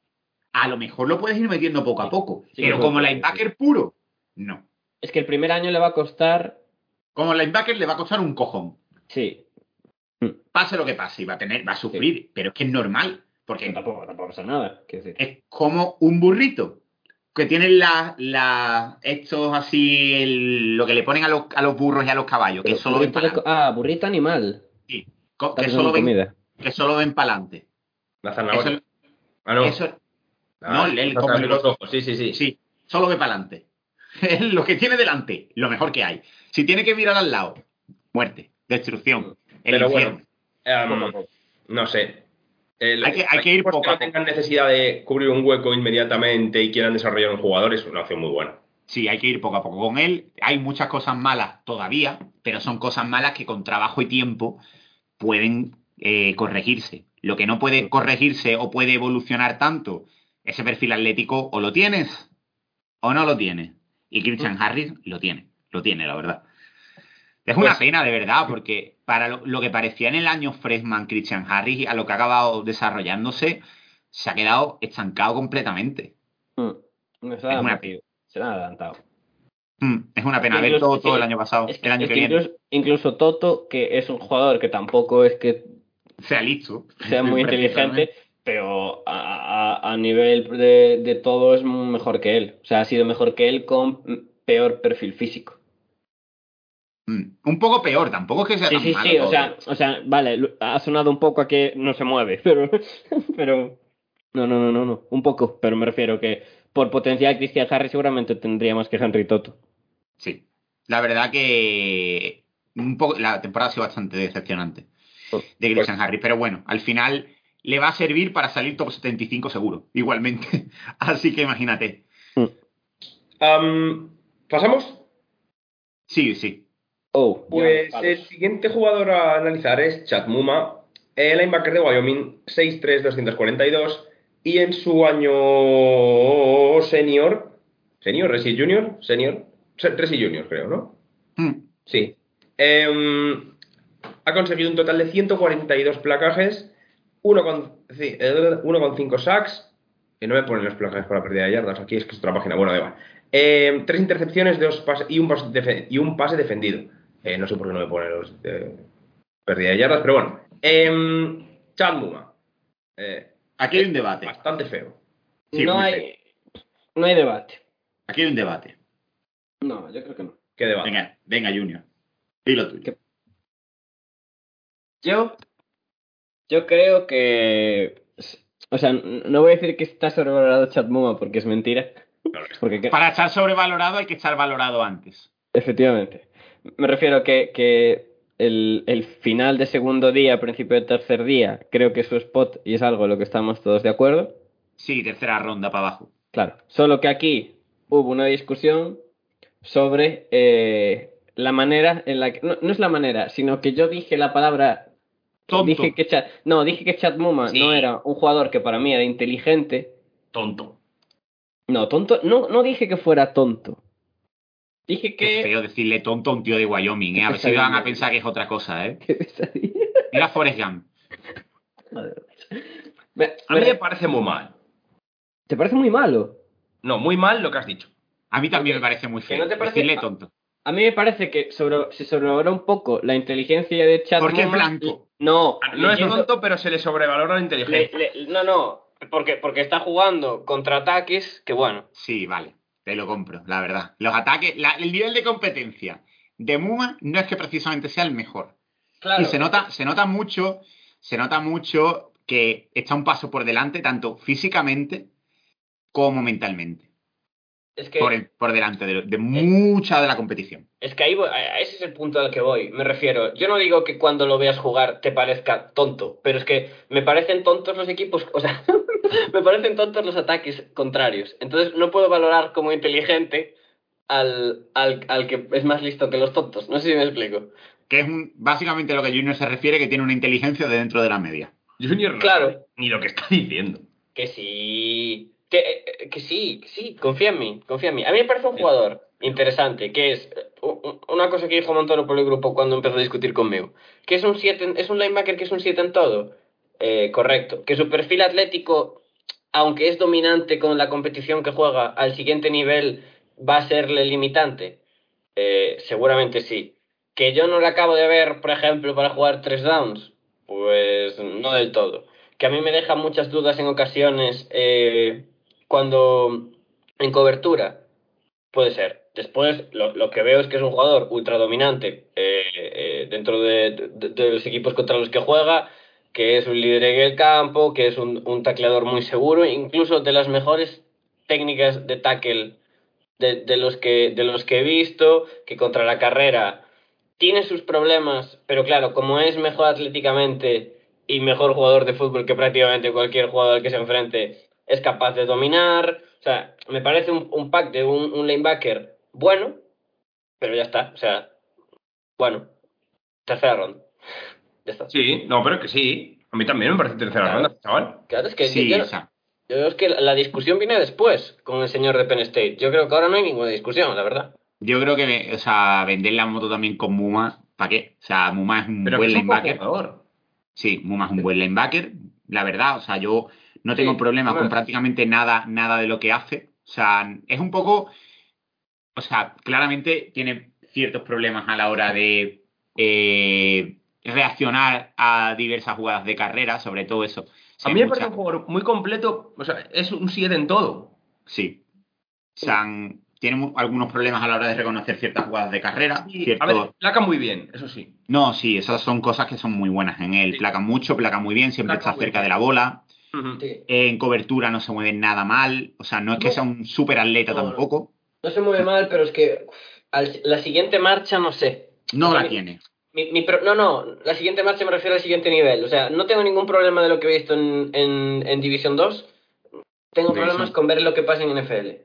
A lo mejor lo puedes ir metiendo poco a poco. Sí, pero sí, como sí, linebacker puro, no. Es que el primer año le va a costar. Como linebacker le va a costar un cojón. Sí. Pase lo que pase, y va a tener, va a sufrir, pero es que es normal. Porque Tampoco, tampoco pasa nada. es como un burrito que tienen la, la estos así el- lo que le ponen a los, a los burros y a los caballos que Pero solo ven para Ah, burrito animal. que Estás solo ven comida. que solo ven para adelante La zanahoria. eso, ah, no. eso- Ah, no, el- como los ojos. Sí, sí, sí. sí solo ve para adelante lo que tiene delante lo mejor que hay si tiene que mirar al lado muerte destrucción el Pero infierno bueno, em, no sé. El- Hay que- hay que ir poco a no tengan necesidad de cubrir un hueco inmediatamente y quieran desarrollar un jugador, es una opción muy buena. Sí, hay que ir poco a poco con él. Hay muchas cosas malas todavía, pero son cosas malas que con trabajo y tiempo pueden eh, corregirse. Lo que no puede corregirse o puede evolucionar tanto, ese perfil atlético o lo tienes o no lo tienes. Y Christian Harris lo tiene, lo tiene, la verdad. Es una Pues- pena, de verdad, porque para lo, lo que parecía en el año freshman Christian Harris y a lo que ha acabado desarrollándose, se ha quedado estancado completamente. Mm. No se Es una metido, se le ha adelantado. Mm, es una pena ver todo, todo el año pasado, Es que, el año es que, que viene. incluso, incluso Toto, que es un jugador que tampoco es que sea listo. sea muy inteligente, pero a, a- a nivel de, de todo es mejor que él. O sea, ha sido mejor que él con peor perfil físico. Mm, Un poco peor, tampoco es que sea Sí, tan sí, malo sí, o sea, o sea, vale, ha sonado un poco a que no se mueve, pero, pero, no, no, no, no, no, un poco, pero me refiero que por potencial Christian Harris seguramente tendría más que Henry Toto. Sí. La verdad que un poco, la temporada ha sido bastante decepcionante Oh, de Christian Harris, pero bueno, al final le va a servir para salir top 75 seguro, igualmente. Así que imagínate. Am, ¿Pasamos? Sí, sí. Oh, Pues ya, el siguiente jugador a analizar es Chad Muma, el linebacker de Wyoming, 6'3", 242, y en su año senior, senior, Resi Junior, senior, Se- Resi Junior creo, ¿no? Mm, Sí. Em, ha conseguido un total de 142 placajes, 1,5 sacks, que no me ponen los placajes para pérdida de yardas, aquí es que es otra página, bueno, da igual. Em, tres intercepciones dos pase- y, un pase defe- y un pase defendido. Eh, no sé por qué no me ponen los de pérdida de yardas, pero bueno. Em, Chad Muma. Eh, Aquí hay un debate. bastante feo. Sí, no, hay, no hay debate. Aquí hay un debate. No, yo creo que no. Qué debate. Venga, venga, Junior. Dilo tuyo. ¿Qué? Yo, yo creo que, o sea, no voy a decir que está sobrevalorado Chad Muma porque es mentira, porque que- Para estar sobrevalorado hay que estar valorado antes. Efectivamente. Me refiero que, que el, el final de segundo día, principio de tercer día, creo que es su spot y es algo en lo que estamos todos de acuerdo. Sí, tercera ronda para abajo. Claro. Solo que aquí hubo una discusión sobre eh, la manera en la que. No, no es la manera, sino que yo dije la palabra. Tonto. Dije que Chad, no, dije que Chad Muma Sí. no era un jugador que para mí era inteligente. Tonto. No, tonto. No, no dije que fuera tonto. Dije que. feo decirle tonto a un tío de Wyoming, ¿eh? A ver si van a pensar que es otra cosa, ¿eh? Qué pesadilla. Mira Forrest Gump. Me- A mí me- me parece muy mal. ¿Te parece muy malo? No, muy mal lo que has dicho. A mí también me parece muy ¿Que feo. no te parece- Decirle tonto. A mí me parece que sobre, se sobrevalora un poco la inteligencia de Chad Porque es blanco. No, No es tonto, pero se le sobrevalora la inteligencia. le- no, no, porque, porque está jugando contraataques que bueno. Sí, vale. Te lo compro, la verdad. Los ataques, la- el nivel de competencia de Muma no es que precisamente sea el mejor. Claro. Y se nota, se nota mucho, se nota mucho que está un paso por delante, tanto físicamente como mentalmente. Es que, Por, el- por delante de, de mucha de la competición. es que ahí voy- a- ese es el punto al que voy. Me refiero, yo no digo que cuando lo veas jugar te parezca tonto, pero es que me parecen tontos los equipos, o sea, me parecen tontos los ataques contrarios. Entonces no puedo valorar como inteligente al, al, al que es más listo que los tontos. No sé si me explico. Que es un- básicamente lo que Junior se refiere, que tiene una inteligencia de dentro de la media. Junior no Claro. ni lo que está diciendo. Que sí. Que, eh, que sí, que sí, confía en mí, confía en mí. A mí me parece un jugador interesante, que es eh, una cosa que dijo Montoro por el grupo cuando empezó a discutir conmigo, que es un siete, es un linebacker que es un 7 en todo. Eh, correcto. Que su perfil atlético, aunque es dominante con la competición que juega, al siguiente nivel va a serle limitante. Eh, seguramente sí. Que yo no le acabo de ver, por ejemplo, para jugar tres downs, pues no del todo. Que a mí me deja muchas dudas en ocasiones eh, cuando en cobertura. Puede ser. Después lo, lo que veo es que es un jugador ultra dominante eh, eh, dentro de, de- los equipos contra los que juega, que es un líder en el campo, que es un, un tacleador muy seguro, incluso de las mejores técnicas de tackle de, los que, de los que he visto, que contra la carrera tiene sus problemas, pero claro, como es mejor atléticamente, y mejor jugador de fútbol que prácticamente cualquier jugador que se enfrente es capaz de dominar. O sea, me parece un, un pack de un, un lanebacker bueno, pero ya está. O sea, bueno, tercera ronda. Ya está. Sí, no, pero que sí. A mí también me parece tercera Claro. ronda, chaval. Claro, es que Sí, yo, o sea, yo es que la discusión viene después con el señor de Penn State. Yo creo que ahora no hay ninguna discusión, la verdad. yo creo que, o sea, vender la moto también con Muma, ¿para qué? O sea, Muma es un Pero buen es linebacker. Sí, Muma es un buen linebacker, la verdad. O sea, yo no tengo Sí, problemas con prácticamente nada, nada de lo que hace. O sea, es un poco. O sea, claramente tiene ciertos problemas a la hora de eh, reaccionar a diversas jugadas de carrera, sobre todo eso. A Sí, mí me mucha- parece un jugador muy completo. O sea, es un 7 en todo. Sí. O sea, tiene algunos problemas a la hora de reconocer ciertas jugadas de carrera. Cierto- a ver, placa muy bien, eso sí. No, sí, esas son cosas que son muy buenas en él. Sí. Placa mucho, placa muy bien, siempre Placa está cerca bien. de la bola. En cobertura no se mueve nada mal. O sea, no es que sea un super atleta No, tampoco. No se mueve mal, pero es que uf, al- la siguiente marcha no sé. No O sea, la mi- tiene. Mi, mi pro- no, no, la siguiente marcha me refiero al siguiente nivel. O sea, no tengo ningún problema de lo que he visto en, en, en División 2. Tengo División. problemas con ver lo que pasa en NFL.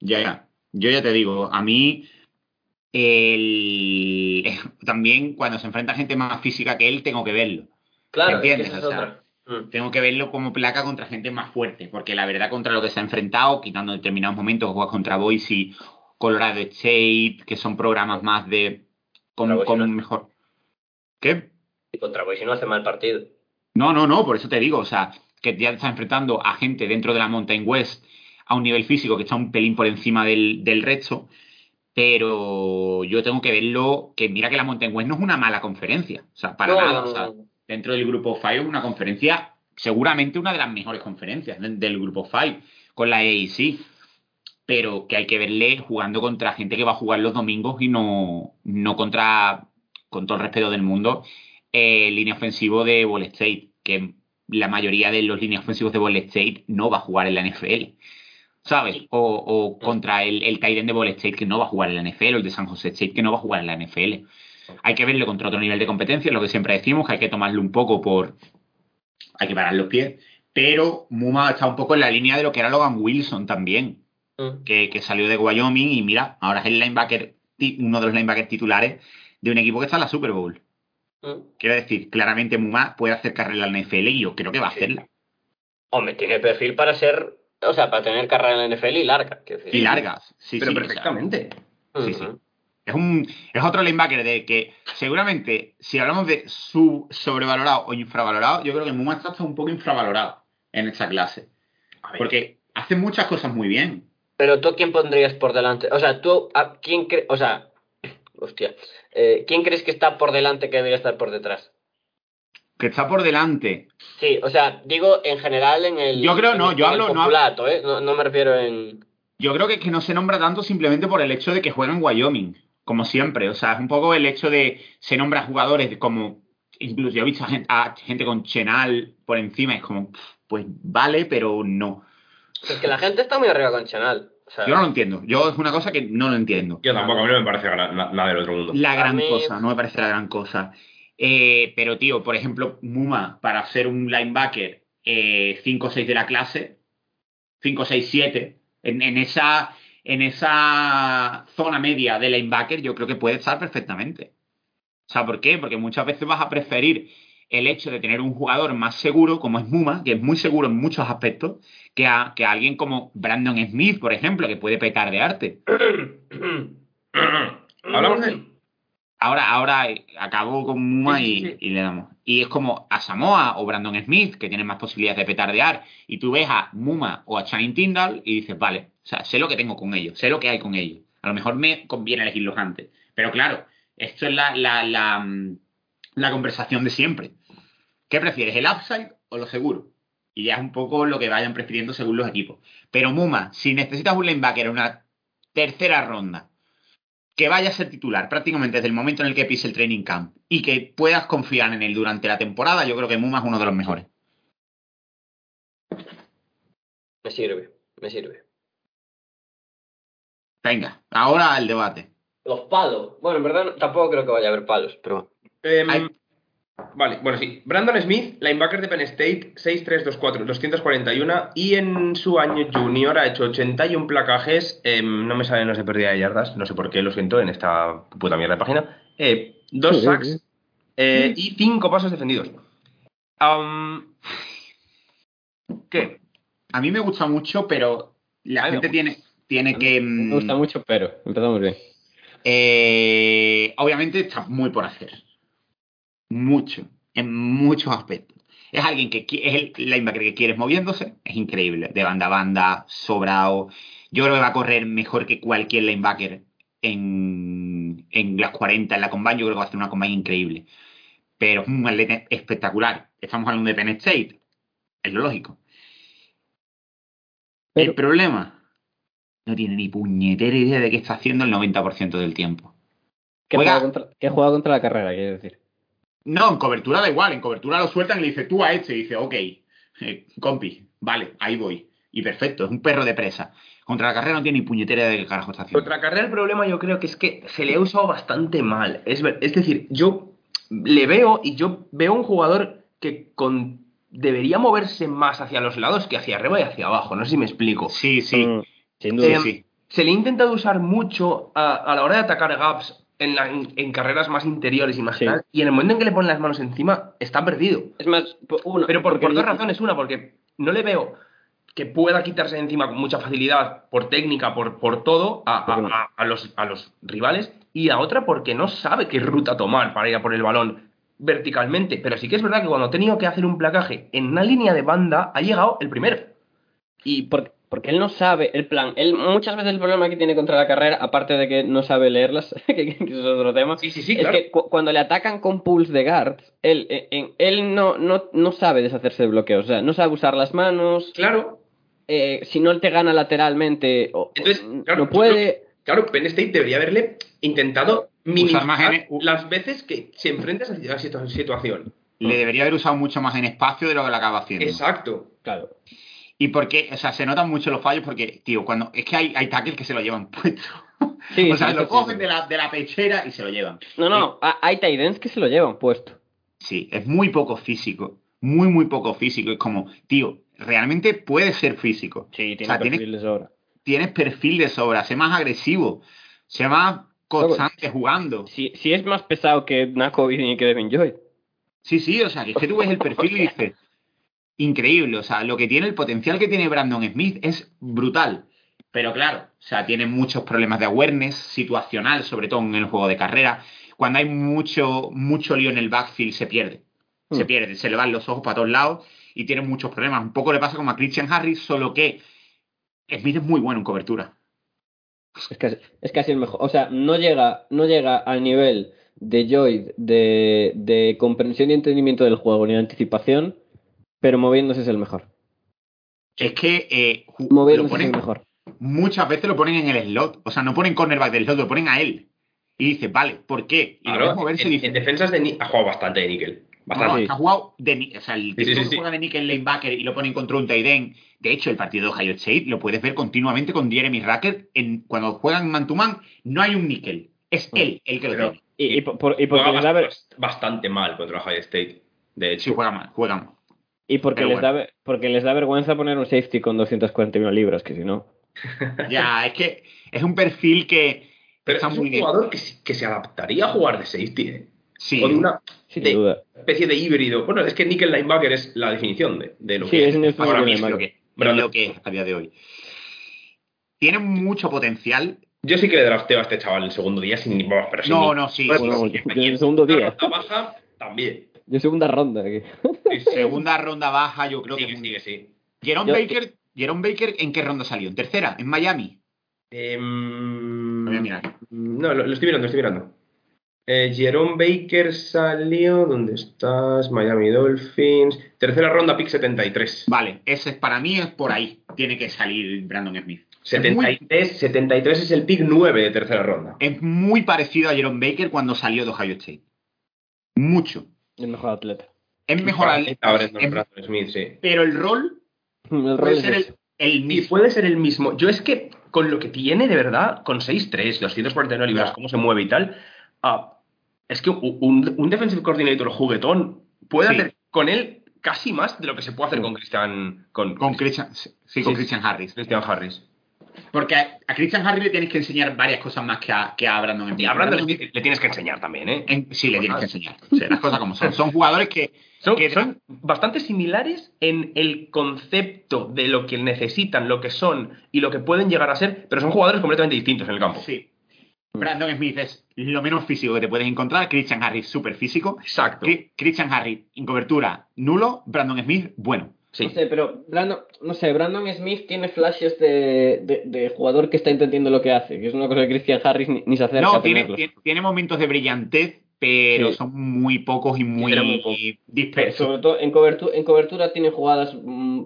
Ya, ya. Yo ya te digo, a mí. el- También cuando se enfrenta a gente más física que él, tengo que verlo. Claro, ¿Entiendes? es que esa O es sea, otra. Mm. Tengo que verlo como placa contra gente más fuerte, porque la verdad contra lo que se ha enfrentado, quitando determinados momentos, juegas contra Boise, Colorado State, que son programas más de con, con no. mejor. ¿Qué? Y contra Boise no hace mal partido. No, no, no, por eso te digo, o sea, que ya está enfrentando a gente dentro de la Mountain West a un nivel físico que está un pelín por encima del, del resto, pero yo tengo que verlo, que mira que la Mountain West no es una mala conferencia, o sea, para No, nada, o sea. Dentro del grupo 5 es una conferencia, seguramente una de las mejores conferencias de- del grupo 5, con la AAC, pero que hay que verle jugando contra gente que va a jugar los domingos y no, no contra, con todo el respeto del mundo, eh, línea ofensivo de Ball State, que la mayoría de los líneas ofensivos de Ball State no va a jugar en la NFL. ¿Sabes? O, o contra el, el end de Ball State que no va a jugar en la NFL, o el de San José State que no va a jugar en la NFL. Hay que verlo contra otro nivel de competencia, lo que siempre decimos, que hay que tomarlo un poco por. Hay que parar los pies. Pero Muma está un poco en la línea de lo que era Logan Wilson también, Mm. que, que salió de Wyoming y mira, ahora es el linebacker, uno de los linebackers titulares de un equipo que está en la Super Bowl. Mm. Quiero decir, claramente Muma puede hacer carrera en la NFL y yo creo que va a hacerla. Hombre, tiene perfil para ser. O sea, para tener carrera en la NFL y larga. decir. Y largas. Sí, pero sí, o sea, perfectamente. sí, sí. Es un es otro linebacker de que seguramente si hablamos de sub sobrevalorado o infravalorado, yo creo que Muma está un poco infravalorado en esta clase. Porque hace muchas cosas muy bien. Pero tú, ¿a quién pondrías por delante? O sea, tú, ¿a quién crees? O sea, hostia. eh, ¿Quién crees que está por delante que debería estar por detrás? Que está por delante. Sí, o sea, digo en general en el. Yo creo, en no, el- yo hablo- el no- populato, ¿eh? No, no me refiero en. Yo creo que, que no se nombra tanto simplemente por el hecho de que juega en Wyoming, como siempre. O sea, es un poco el hecho de se nombra jugadores de como. Incluso yo he visto a gente, a gente con Chenal por encima, es como, pues vale, pero no. Es que la gente está muy arriba con Chanal. O sea, Yo no lo entiendo. Yo es una cosa que no lo entiendo. Yo tampoco, a mí no me parece nada del otro mundo. La gran mí- cosa, no me parece la gran cosa. Eh, pero, tío, por ejemplo, Muma, para ser un linebacker eh, 5-6 de la clase, 5-6-7, en, en, esa, en esa zona media de linebacker, yo creo que puede estar perfectamente. O sea, ¿por qué? Porque muchas veces vas a preferir el hecho de tener un jugador más seguro, como es Muma, que es muy seguro en muchos aspectos, que a, que a alguien como Brandon Smith, por ejemplo, que puede petar de arte. Hablamos de. Ahora, ahora eh, acabo con sí, y, sí. y le damos. Y es como a Samoa o Brandon Smith, que tienen más posibilidades de petardear, y tú ves a Muma o a Channing Tyndall y dices, vale, o sea, sé lo que tengo con ellos, sé lo que hay con ellos. A lo mejor me conviene elegirlos antes. Pero claro, esto es la, la, la, mm, la conversación de siempre. ¿Qué prefieres, el upside o lo seguro? Y ya es un poco lo que vayan prefiriendo según los equipos. Pero Muma, si necesitas un linebacker en una tercera ronda, que vaya a ser titular prácticamente desde el momento en el que pise el training camp y que puedas confiar en él durante la temporada, yo creo que Muma es uno de los mejores. Me sirve, me sirve. Venga, ahora el debate. Los palos. Bueno, en verdad tampoco creo que vaya a haber palos, pero. Em, Hay- Vale, bueno, sí. Brandon Smith, linebacker de Penn State, 6'3", 241, y en su año junior ha hecho 81 placajes, em, no me salen los de pérdida de yardas, no sé por qué, lo siento, en esta puta mierda de página. Eh, dos Sí, sacks sí. eh, y cinco pasos defendidos. ¿Qué? A mí me gusta mucho, pero la gente tiene, tiene que. Me gusta mm, mucho, pero empezamos bien. eh, obviamente está muy por hacer. Mucho. En muchos aspectos. Es alguien que es el linebacker que quieres moviéndose. Es increíble. De banda a banda, sobrado. Yo creo que va a correr mejor que cualquier linebacker en, en las 40 en la combine. Yo creo que va a hacer una combine increíble. Pero es un atleta espectacular. Estamos hablando de Penn State. Es lo lógico. Pero- El problema. No tiene ni puñetera idea de qué está haciendo el 90% del tiempo. ¿Qué Juega- juega contra, qué juega contra la carrera, quiero decir? No, en cobertura da igual. En cobertura lo sueltan y le dice tú a este. Y dice, ok, eh, compi, vale, ahí voy. Y perfecto, es un perro de presa. Contra la carrera no tiene ni puñetera de qué carajo está haciendo. Contra carrera el problema yo creo que es que se le ha usado bastante mal. Es, decir, yo le veo y yo veo un jugador que con, debería moverse más hacia los lados que hacia arriba y hacia abajo. No sé si me explico. Sí, sí, Mm, sin duda. Eh, sí. Se le ha intentado usar mucho a, a la hora de atacar gaps en, la- en- en carreras más interiores y más Sí. tal, y en el momento en que le ponen las manos encima, está perdido. Es más, po- una, Pero por, dos razones. Una, porque no le veo que pueda quitarse de encima con mucha facilidad por técnica, por, por todo, a, a- a- a los, a los rivales. Y la otra, porque no sabe qué ruta tomar para ir a por el balón verticalmente. Pero sí que es verdad que cuando ha tenido que hacer un placaje en una línea de banda, ha llegado el primero. Y por- porque él no sabe el plan. Él muchas veces el problema que tiene contra la carrera, aparte de que no sabe leerlas, que, que eso es otro tema, Sí, sí, sí, es claro. que cu- cuando le atacan con pulls de guards, él, eh, en- él no, no, no sabe deshacerse de bloqueos. O sea, no sabe usar las manos. Claro. eh, si no él te gana lateralmente, o- Entonces, claro, no puede. Claro, Penn State debería haberle intentado minimizar más en- las veces que se enfrenta a esa situ- situación. Le debería haber usado mucho más en espacio de lo que lo acaba haciendo. Exacto. Claro. Y porque, o sea, se notan mucho los fallos porque, tío, cuando es que hay, hay tackles que se lo llevan puesto. Sí, o sea, sí, lo sí, cogen sí. de la, de la pechera y se lo llevan. No, no, ha- hay tight ends que se lo llevan puesto. Sí, es muy poco físico. Muy, muy poco físico. Es como, tío, realmente puede ser físico. Sí, tiene O sea, tiene- perfil de sobra. Tienes perfil de sobra, sé más agresivo, sé más constante jugando. Si, si es más pesado que Nako y que Devin Joy. Sí, sí, o sea, que es que tú ves el perfil y dices, increíble, o sea, lo que tiene, el potencial que tiene Brandon Smith es brutal. Pero claro, o sea, tiene muchos problemas de awareness situacional, sobre todo en el juego de carrera. Cuando hay mucho, mucho lío en el backfield, se pierde. Se Hmm. pierde, se le van los ojos para todos lados y tiene muchos problemas. Un poco le pasa como a Christian Harris, solo que Smith es muy bueno en cobertura. Es casi, es casi el mejor. O sea, no llega, no llega al nivel de Joy de, de comprensión y entendimiento del juego ni de anticipación, pero moviéndose es el mejor. Es que eh, es el mejor. muchas veces lo ponen en el slot. O sea, no ponen cornerback del slot, lo ponen a él. Y dices, vale, ¿por qué? Y Claro, moverse en, y dices, en defensas de ha jugado bastante de níquel. Bastante. no, Sí. ha jugado de ni- o sea, el Sí, tipo sí, juega de nickel linebacker y lo ponen contra un tight end. De hecho, el partido de Ohio State lo puedes ver continuamente con Jeremy Racker. En, cuando juegan man to man, no hay un níquel. Es él el que lo Pero- tiene. Y, y por- y porque Juega da, bastante mal contra Ohio State. De hecho, Sí, juega mal, juega mal. Y porque pero les da, bueno. porque les da vergüenza poner un safety con 241 libras, que si no. Ya, es que es un perfil que pero está es muy un bien. jugador que, se- que se adaptaría a jugar de safety. ¿eh? Sí, Con una Sin de- duda. especie de híbrido. Bueno, es que nickel linebacker es la definición de, de lo Sí, que es es ahora mismo. lo que, lo que es a día de hoy. Tiene mucho potencial. Yo sí que le drafteo a este chaval el segundo día sin vamos, pero sin No, no, sí. Sí. yo en el segundo día. ronda baja también. Yo segunda ronda. aquí. Segunda ronda baja, yo creo Sí, que. sí, que sí. Jerome Yo- Baker, Jerome Baker, ¿en qué ronda salió? ¿En tercera? ¿En Miami? Em, Lo voy a mirar. No, lo, lo estoy mirando, lo estoy mirando. Eh, Jerome Baker salió. ¿Dónde estás? Miami Dolphins. Tercera ronda, pick 73. Vale, ese es para mí es por ahí. Tiene que salir Brandon Smith. Es muy, 73, 73 es el pick 9 de tercera ronda. es muy parecido a Jerome Baker cuando salió de Ohio State. Mucho. El mejor atleta. Es mejor al- Ahora es Brandon Smith, sí. pero el rol El rol puede ser el, mismo. puede ser el mismo. Yo es que con lo que tiene de verdad, con 6'3, 249 libras, cómo se mueve y tal, ah, es que un, un- un defensive coordinator juguetón puede Sí. hacer con él casi más de lo que se puede hacer con Christian, con, Con Christian, sí, con Sí. Christian Harris. Christian Harris. Porque a, Christian Harris le tienes que enseñar varias cosas más que a, que a Brandon Smith. Y a Brandon Smith le tienes que enseñar también, ¿eh? en- sí, le tienes que enseñar. O sea, las cosas como son. Son jugadores que. Son, que- son bastante similares en el concepto de lo que necesitan, lo que son y lo que pueden llegar a ser, pero son jugadores completamente distintos en el campo. Sí. Brandon Smith es lo menos físico que te puedes encontrar. Christian Harris, súper físico. Exacto. Christian Harris, en cobertura, nulo. Brandon Smith, bueno. Sí. No sé, pero Brandon, no sé, Brandon Smith tiene flashes de, de, de jugador que está entendiendo lo que hace, que es una cosa que Christian Harris ni, ni se acerca No, tiene, tiene, tiene momentos de brillantez, pero Sí. son muy pocos y muy dispersos. Sobre todo en cobertura, en cobertura tiene jugadas mm,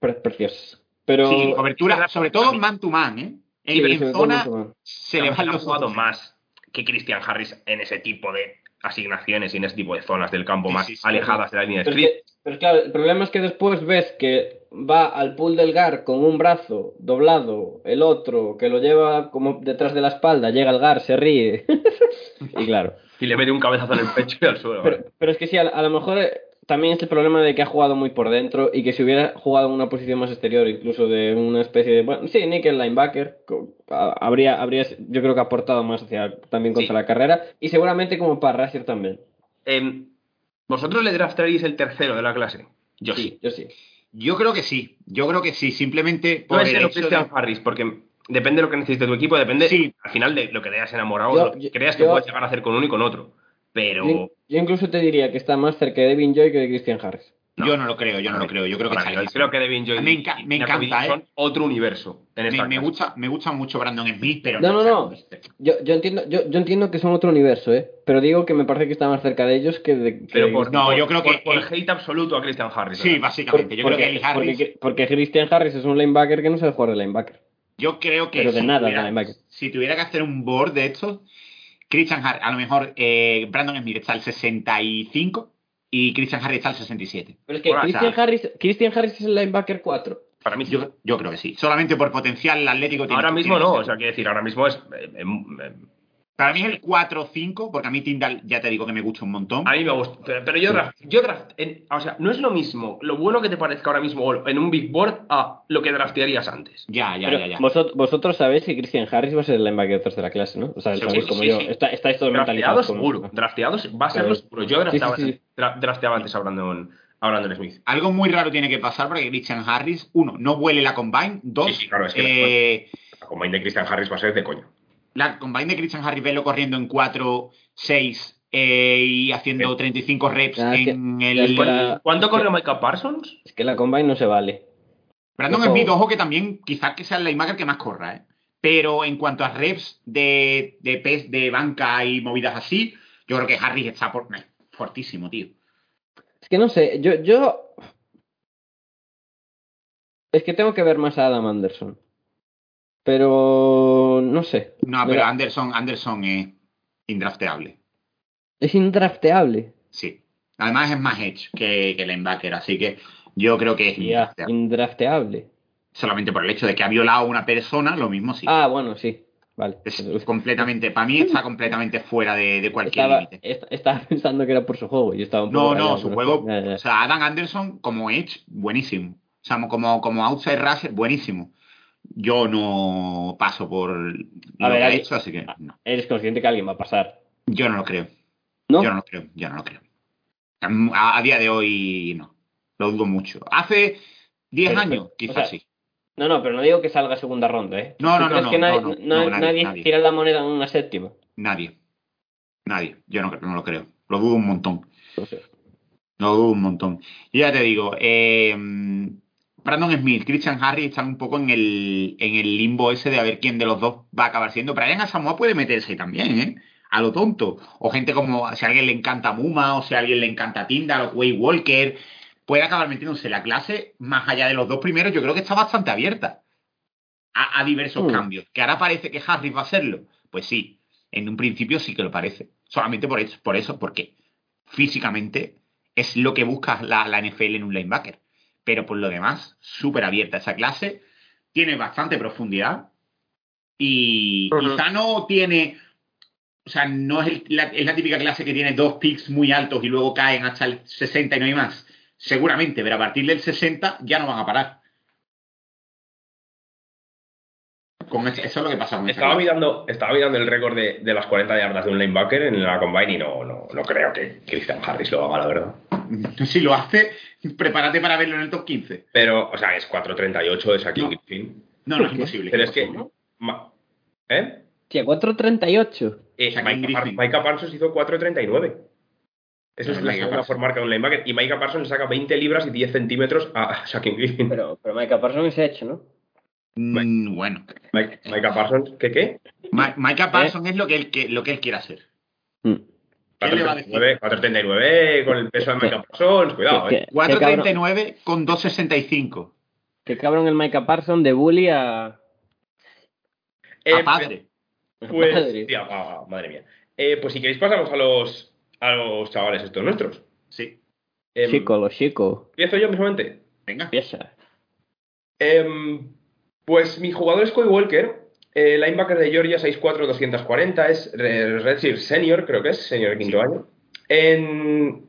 pre- preciosas. Pero Sí, en cobertura, sobre todo man to man, ¿eh? En, Sí, en zona más. se le van los jugado ojos. más que Christian Harris en ese tipo de asignaciones y en ese tipo de zonas del campo Sí, más sí, sí. alejadas de la línea de Pero, es script. que- pero claro, el problema es que después ves que va al pool del GAR con un brazo doblado, el otro que lo lleva como detrás de la espalda, llega al GAR, se ríe. y claro. Y le mete un cabezazo en el pecho y al suelo. Pero, pero es que sí, a, a lo mejor eh, también es el problema de que ha jugado muy por dentro y que si hubiera jugado en una posición más exterior, incluso de una especie de. Bueno, sí, nickel linebacker, habría, habría yo creo que aportado más hacia también contra Sí. la carrera y seguramente como para Rusher también. Em, ¿Vosotros le draftaríais el tercero de la clase? Yo sí. Yo sí. Yo creo que sí, yo creo que sí, simplemente No por es el de lo hecho Christian de- Harris, porque depende de lo que necesite tu equipo, depende Sí. al final de lo que te hayas enamorado, Yo- lo que yo- creas que yo- puedes llegar a hacer con uno y con otro. Pero Yo, incluso te diría que está más cerca de Devin Joy que de Christian Harris. No. Yo no lo creo, yo no lo creo, yo creo que está creo que Devin Joy Me enca- me encanta, ¿eh? son otro universo en me, gusta, me gusta mucho Brandon Smith, pero No, no, no. es. Yo, yo entiendo, yo, yo entiendo que son otro universo, ¿eh? Pero digo que me parece que está más cerca de ellos que de. que Pero de- por, No, por- yo creo por- que por el- hate absoluto a Christian Harris. Sí, ¿verdad? básicamente. Yo creo que Harris, porque, porque Christian Harris es un linebacker que no sabe jugar de linebacker. yo creo que pero de si, nada, tuviera, de linebacker. si tuviera que hacer un board de estos, Christian Harris, a lo mejor eh, Brandon Smith está al 65 y Christian Harris está al 67. Pero es que Bueno, o Christian, sea- Harris, Christian Harris es el linebacker 4. Para mí sí. Yo, yo creo que sí. Solamente por potencial atlético. tiene- Ahora mismo tiene no, o sea, quiero decir, ahora mismo es. eh, em, em, Para mí es el 4-5, porque a mí Tyndall ya te digo que me gusta un montón. a mí me gusta. Pero, pero yo draft. Yo draft en- o sea, no es lo mismo lo bueno que te parezca ahora mismo en un big board a lo que draftearías antes. Ya, ya, Pero ya, ya. Vosotros, vosotros sabéis que Christian Harris va a ser el linebacker 3 de la clase, ¿no? O sea, Sí, sabéis sí, como sí, yo. sí. Está, estáis todos mentalizados. como- seguro. Drafteados va a ser lo seguro. Yo drafteaba, Sí, sí, sí. dra- drafteaba antes a Brandon, a Brandon Smith. Algo muy raro tiene que pasar para que Christian Harris, uno, no vuele la combine, dos, Sí, sí, claro, es que eh, La combine de Christian Harris va a ser de coño. La combine de Christian Harris velo corriendo en 4-6 eh, y haciendo Sí. 35 reps en es el... que la- ¿Cuánto corre Micah Parsons? Es que la combine no se vale. Brandon. Smith, ojo que también quizás que sea el linebacker que más corra, ¿eh? Pero en cuanto a reps de, de pes de banca y movidas así, yo creo que Harris está por, eh, fortísimo, tío. Es que no sé, yo, yo. Es que tengo que ver más a Adam Anderson. Pero. No sé. No, pero Anderson, Anderson es indrafteable. Es indrafteable. Sí. Además es más edge que, que linebacker, así que yo creo que es indrafteable. indrafteable. Solamente por el hecho de que ha violado a una persona, lo mismo sí. Ah, bueno, sí. Vale. Es completamente, para mí está completamente fuera de, de cualquier Estaba, límite. est- estaba pensando que era por su juego y estaba un poco No, no, su juego, o sea, Adam Anderson como Edge, buenísimo. O sea, como, como outside rusher, buenísimo. Yo no paso por lo A ver, que ha Ali- hecho, así que no. Eres consciente que alguien va a pasar. Yo no lo creo. ¿No? Yo no lo creo, yo no lo creo. A, a día de hoy no. Lo dudo mucho. Hace 10 Pero, años, quizás o sea, sí. No, no, pero no digo que salga segunda ronda, ¿eh? No, ¿Tú no, no, no, que nadie, no, na- no, nadie, nadie nadie. tira la moneda en una séptima? Nadie. Nadie. Yo no, no lo creo. Lo dudo un montón. No sé. Lo dudo un montón. Y ya te digo, eh, Brandon Smith, Christian Harris están un poco en el, en el limbo ese de a ver quién de los dos va a acabar siendo. Brian Asamoah puede meterse también, ¿eh? A lo tonto. O gente como, si a alguien le encanta Muma, o si a alguien le encanta Tyndall, o Way Walker, puede acabar metiéndose la clase, más allá de los dos primeros, yo creo que está bastante abierta a, a diversos Mm. cambios. ¿Que ahora parece que Harris va a hacerlo? Pues sí, en un principio sí que lo parece. Solamente por eso, por eso porque físicamente es lo que busca la, la NFL en un linebacker. Pero por lo demás, súper abierta esa clase, tiene bastante profundidad y Ujú. quizá no tiene o sea, no es, el- la, es la típica clase que tiene dos picks muy altos y luego caen hasta el 60 y no hay más. Seguramente, pero a partir del 60 ya no van a parar. Con eso es lo que pasa con Estaba mirando, estaba mirando el récord de, de las 40 yardas de un linebacker en la combine y no, no, no creo que Christian Harris lo haga, la verdad. Si lo hace, prepárate para verlo en el top 15. Pero, o sea, es 4.38 de Shaquille No. Griffin. No, no es imposible. Pero es que. ¿Eh? Tía, 4.38. Eh, Shaquille Micah, Parsons hizo 4.39. Esa es Pero la Micah segunda Parsons. por marca de un linebacker. Y Micah Parsons le saca 20 libras y 10 centímetros a Shaquille Griffin. Pero, pero Micah Parsons se ha hecho, ¿no? Mm, bueno. Mike- Micah Parsons, ¿qué qué? Ma- Micah Parsons es lo que, él, que, lo que él quiere hacer. Mm. 4.39 4.39 con el peso de Micah Parsons, cuidado, ¿Qué- eh. qué cabrón- 4.39 con 2.65. Qué cabrón el Micah Parsons de bully a... Eh, a padre. Pues, Madre. tía, ah, madre mía. Eh, pues si queréis pasamos a los, a los chavales estos nuestros. Sí. Em, Chico, lo chico. ¿Empiezo yo mismamente? Venga. Empieza. Em, pues mi jugador es Coy Walker, eh, linebacker de Georgia 6'4", 240, es eh, Redshirt Senior, creo que es, senior de quinto año. En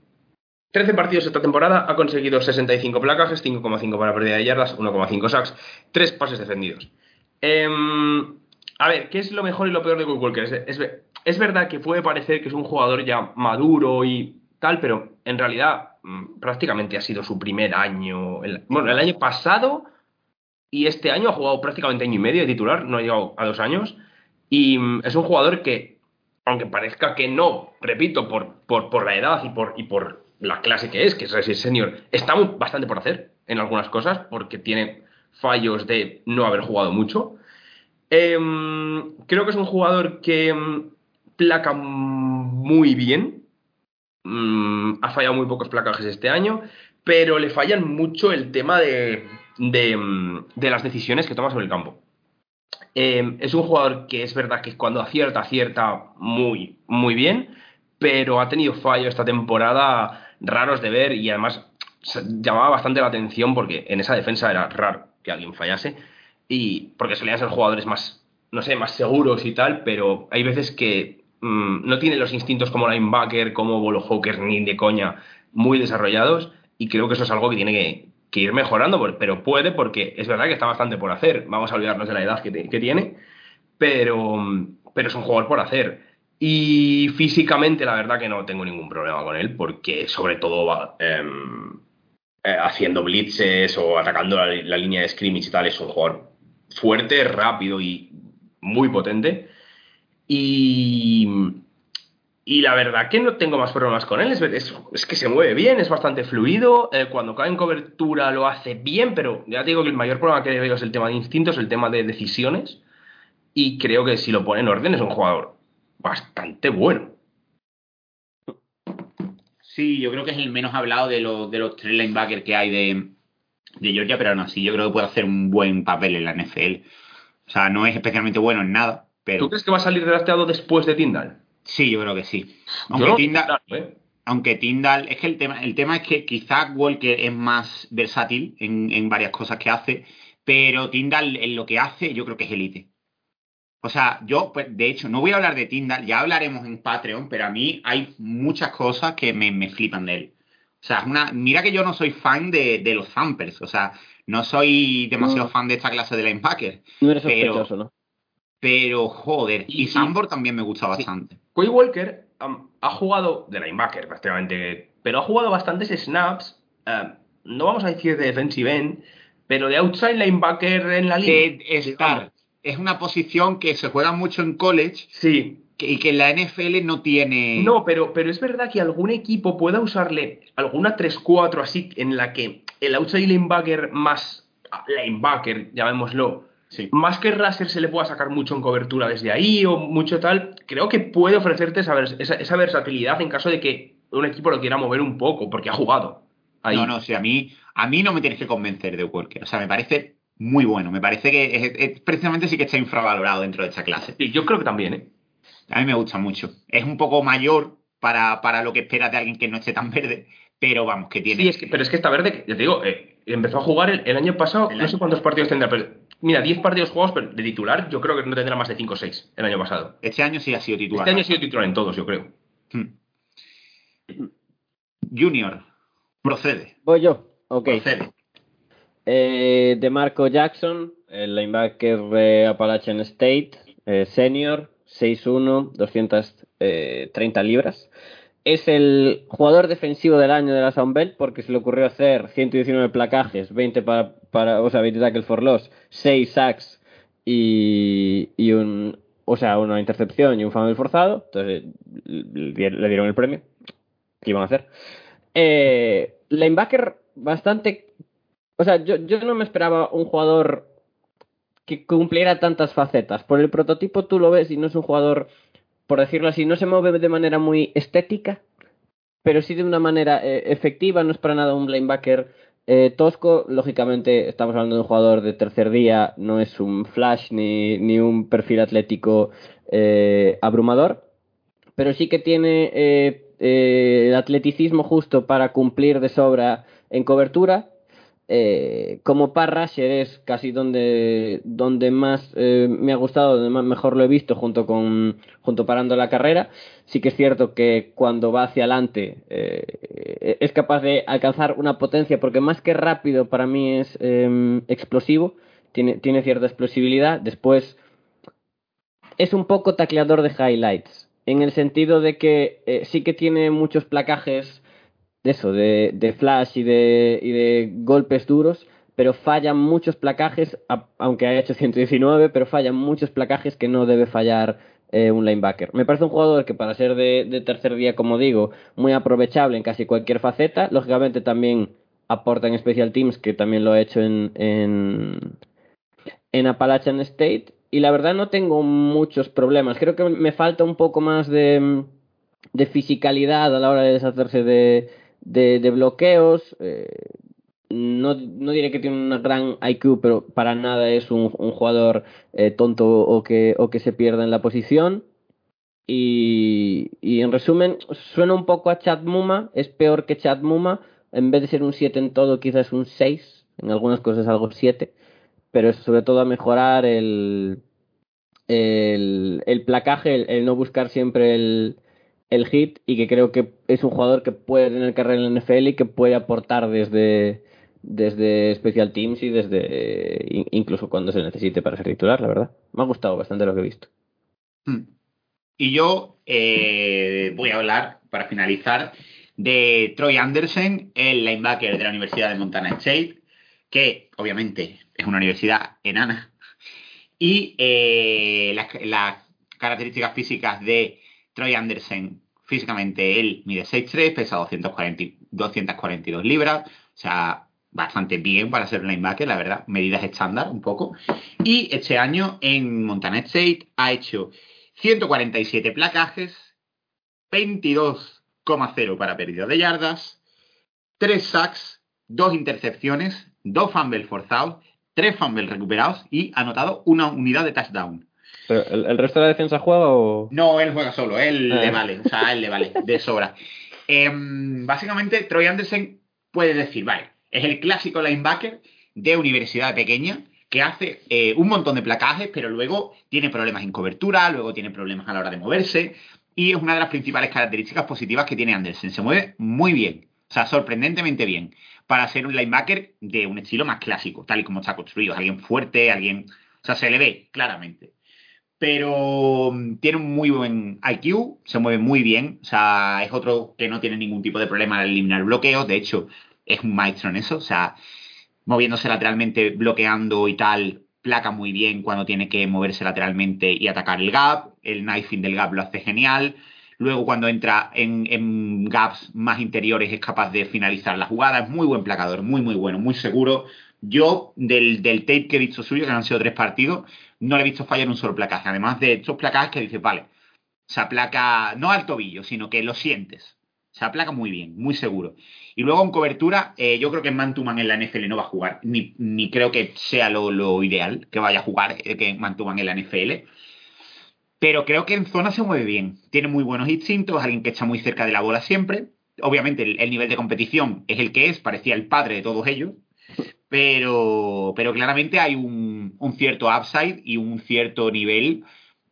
13 partidos esta temporada ha conseguido 65 placajes, 5,5 para pérdida de yardas, 1,5 sacks, 3 pases defendidos. Em, a ver, ¿qué es lo mejor y lo peor de Coy Walker? Es, es- es verdad que puede parecer que es un jugador ya maduro y tal, pero en realidad mm, prácticamente ha sido su primer año. el- bueno, el año pasado y este año ha jugado prácticamente año y medio de titular, no ha llegado a dos años. Y mm, es un jugador que, aunque parezca que no, repito, por, por, por la edad y por, y por la clase que es, que es Senior, está bastante por hacer en algunas cosas, porque tiene fallos de no haber jugado mucho. Em, creo que es un jugador que em, placa muy bien. Mm, ha fallado muy pocos placajes este año, pero le fallan mucho el tema de, de, de las decisiones que toma sobre el campo. Eh, es un jugador que es verdad que cuando acierta, acierta muy, muy bien, pero ha tenido fallos esta temporada raros de ver y además llamaba bastante la atención porque en esa defensa era raro que alguien fallase y porque solían ser jugadores más, no sé, más seguros y tal, pero hay veces que mm, no tienen los instintos como linebacker, como bolo ni de coña muy desarrollados y creo que eso es algo que tiene que, que ir mejorando, pero puede porque es verdad que está bastante por hacer. Vamos a olvidarnos de la edad que tiene, pero, pero es un jugador por hacer. Y físicamente, la verdad que no tengo ningún problema con él, porque sobre todo va em, eh, haciendo blitzes o atacando la, la línea de scrimmage y tal, es un jugador fuerte, rápido y muy potente. Y, y la verdad que no tengo más problemas con él. Es, es- es que se mueve bien, es bastante fluido. eh, cuando cae en cobertura lo hace bien, pero ya te digo que el mayor problema que veo es el tema de instintos, el tema de decisiones. Y creo que si lo pone en orden es un jugador bastante bueno. Sí, yo creo que es el menos hablado de, los de los tres linebackers que hay de, de Georgia, pero aún así yo creo que puede hacer un buen papel en la NFL. O sea, no es especialmente bueno en nada, pero ¿Tú crees que va a salir drafteado después de Tyndall? Sí, yo creo que sí. Aunque no- claro, ¿eh? aunque Tyndall, es que el tema, el tema es que quizás Walker es más versátil en, en varias cosas que hace, pero Tyndall en lo que hace yo creo que es elite. O sea, yo, pues, de hecho, no voy a hablar de Tyndall, ya hablaremos en Patreon, pero a mí hay muchas cosas que me, me flipan de él. O sea, es una, mira que yo no soy fan de, de los Zampers, o sea, no soy demasiado fan de esta clase de linebacker, No eres Pero- sospechoso, ¿no? Pero joder, Y- y, Sambor también me gusta bastante. Coy Walker am, ha jugado de linebacker prácticamente, pero ha jugado bastantes snaps, eh, no vamos a decir de defensive end, pero de outside linebacker en la línea. De estar, es una posición que se juega mucho en college Sí, que- y que en la NFL no tiene... no, pero, pero es verdad que algún equipo pueda usarle alguna 3-4 así en la que el outside linebacker más ah, linebacker, llamémoslo, Sí. más que Raser se le pueda sacar mucho en cobertura desde ahí o mucho tal, creo que puede ofrecerte esa, vers- esa, esa versatilidad en caso de que un equipo lo quiera mover un poco, porque ha jugado. Ahí. No, no, sí, a mí, a mí no me tienes que convencer de Walker. O sea, me parece muy bueno. Me parece que es, es- precisamente sí que está infravalorado dentro de esta clase. Sí, yo creo que también, ¿eh? A mí me gusta mucho. Es un poco mayor para, para lo que esperas de alguien que no esté tan verde, pero vamos, que tiene. Sí, es que, pero es que está verde, ya te digo, eh, empezó a jugar el, el año pasado, El no sé cuántos partidos tendrá, pero mira, 10 partidos jugados pero de titular, yo creo que no tendrá más de 5 o 6 el año pasado. Este año sí ha sido titular. Este año ha sido titular en todos, yo creo. Hmm. Junior, procede. Voy yo. Ok. Procede. Eh, de Marco Jackson, el linebacker de Appalachian State, eh, senior, 6'1, 230 libras. Es el jugador defensivo del año de la Sound Belt porque se le ocurrió hacer 119 placajes, 20 para, para o sea, 20 tackles for loss, 6 sacks y, y un, o sea, una intercepción y un fumble forzado. Entonces le dieron el premio. ¿Qué iban a hacer? Eh, linebacker bastante o sea, yo, yo no me esperaba un jugador que cumpliera tantas facetas. Por el prototipo tú lo ves y no es un jugador, por decirlo así, no se mueve de manera muy estética, pero sí de una manera eh, efectiva. No es para nada un linebacker eh, tosco. Lógicamente, estamos hablando de un jugador de tercer día, no es un flash ni, ni un perfil atlético eh, abrumador, pero sí que tiene eh, el atleticismo justo para cumplir de sobra en cobertura. Eh, como par rusher es casi donde, donde más eh, me ha gustado, donde más mejor lo he visto junto con junto parando la carrera. Sí que es cierto que cuando va hacia adelante eh, es capaz de alcanzar una potencia, porque más que rápido para mí es eh, explosivo, tiene, tiene cierta explosibilidad. Después es un poco tacleador de highlights, en el sentido de que eh, sí que tiene muchos placajes de eso, de, de flash y de, y de golpes duros, pero fallan muchos placajes, aunque haya hecho 119, pero fallan muchos placajes que no debe fallar eh, un linebacker. Me parece un jugador que para ser de, de tercer día, como digo, muy aprovechable en casi cualquier faceta, lógicamente también aporta en Special Teams, que también lo ha hecho en, en, en Appalachian State, y la verdad no tengo muchos problemas. Creo que me falta un poco más de, de fisicalidad a la hora de deshacerse de, de, bloqueos. eh, no, no diré que tiene un gran IQ, pero para nada es un, un jugador eh, tonto o que, o que se pierda en la posición. Y, y en resumen, suena un poco a Chad Muma, es peor que Chad Muma. En vez de ser un 7 en todo, quizás un 6, en algunas cosas algo 7, pero es sobre todo a mejorar el, el, el placaje, el, el no buscar siempre el, el hit y que creo que es un jugador que puede tener carrera en la NFL y que puede aportar desde, desde Special Teams y desde in- incluso cuando se necesite para ser titular, la verdad. Me ha gustado bastante lo que he visto. Hmm. Y yo eh, voy a hablar, para finalizar, de Troy Anderson, el linebacker de la Universidad de Montana State, que obviamente es una universidad enana. Y eh, las características físicas de Troy Anderson, físicamente él mide 6'3, pesa 240, 242 libras, o sea, bastante bien para ser linebacker, la verdad, medidas estándar un poco. Y este año en Montana State ha hecho 147 placajes, 22,0 para pérdida de yardas, 3 sacks, 2 intercepciones, 2 fumbles forzados, 3 fumbles recuperados y ha anotado una unidad de touchdown. Pero, ¿el, el resto de la defensa juega o...? No, él juega solo, él Ah. le vale, o sea, él le vale, de sobra. Em, básicamente, Troy Anderson puede decir, vale, es el clásico linebacker de universidad pequeña que hace eh, un montón de placajes, pero luego tiene problemas en cobertura, luego tiene problemas a la hora de moverse, y es una de las principales características positivas que tiene Anderson. Se mueve muy bien, o sea, sorprendentemente bien, para ser un linebacker de un estilo más clásico, tal y como está construido. Alguien fuerte, alguien. O sea, se le ve claramente pero mm, tiene un muy buen IQ, se mueve muy bien, o sea, es otro que no tiene ningún tipo de problema al eliminar bloqueos, de hecho, es un maestro en eso, o sea, moviéndose lateralmente, bloqueando y tal, placa muy bien cuando tiene que moverse lateralmente y atacar el gap, el knifing del gap lo hace genial, luego cuando entra en, gaps más interiores es capaz de finalizar la jugada, es muy buen placador, muy muy bueno, muy seguro. Yo, del, del tape que he visto suyo, que han sido tres partidos, no le he visto fallar un solo placaje. Además de estos placajes que dices, vale, se aplaca no al tobillo, sino que lo sientes. Se aplaca muy bien, muy seguro. Y luego en cobertura, eh, yo creo que Mantuman en la NFL no va a jugar, ni, creo que sea lo, ideal que vaya a jugar eh, que Mantuman en la NFL. Pero creo que en zona se mueve bien. Tiene muy buenos instintos, alguien que está muy cerca de la bola siempre. Obviamente el, el nivel de competición es el que es, parecía el padre de todos ellos. Pero, pero claramente hay un, cierto upside y un cierto nivel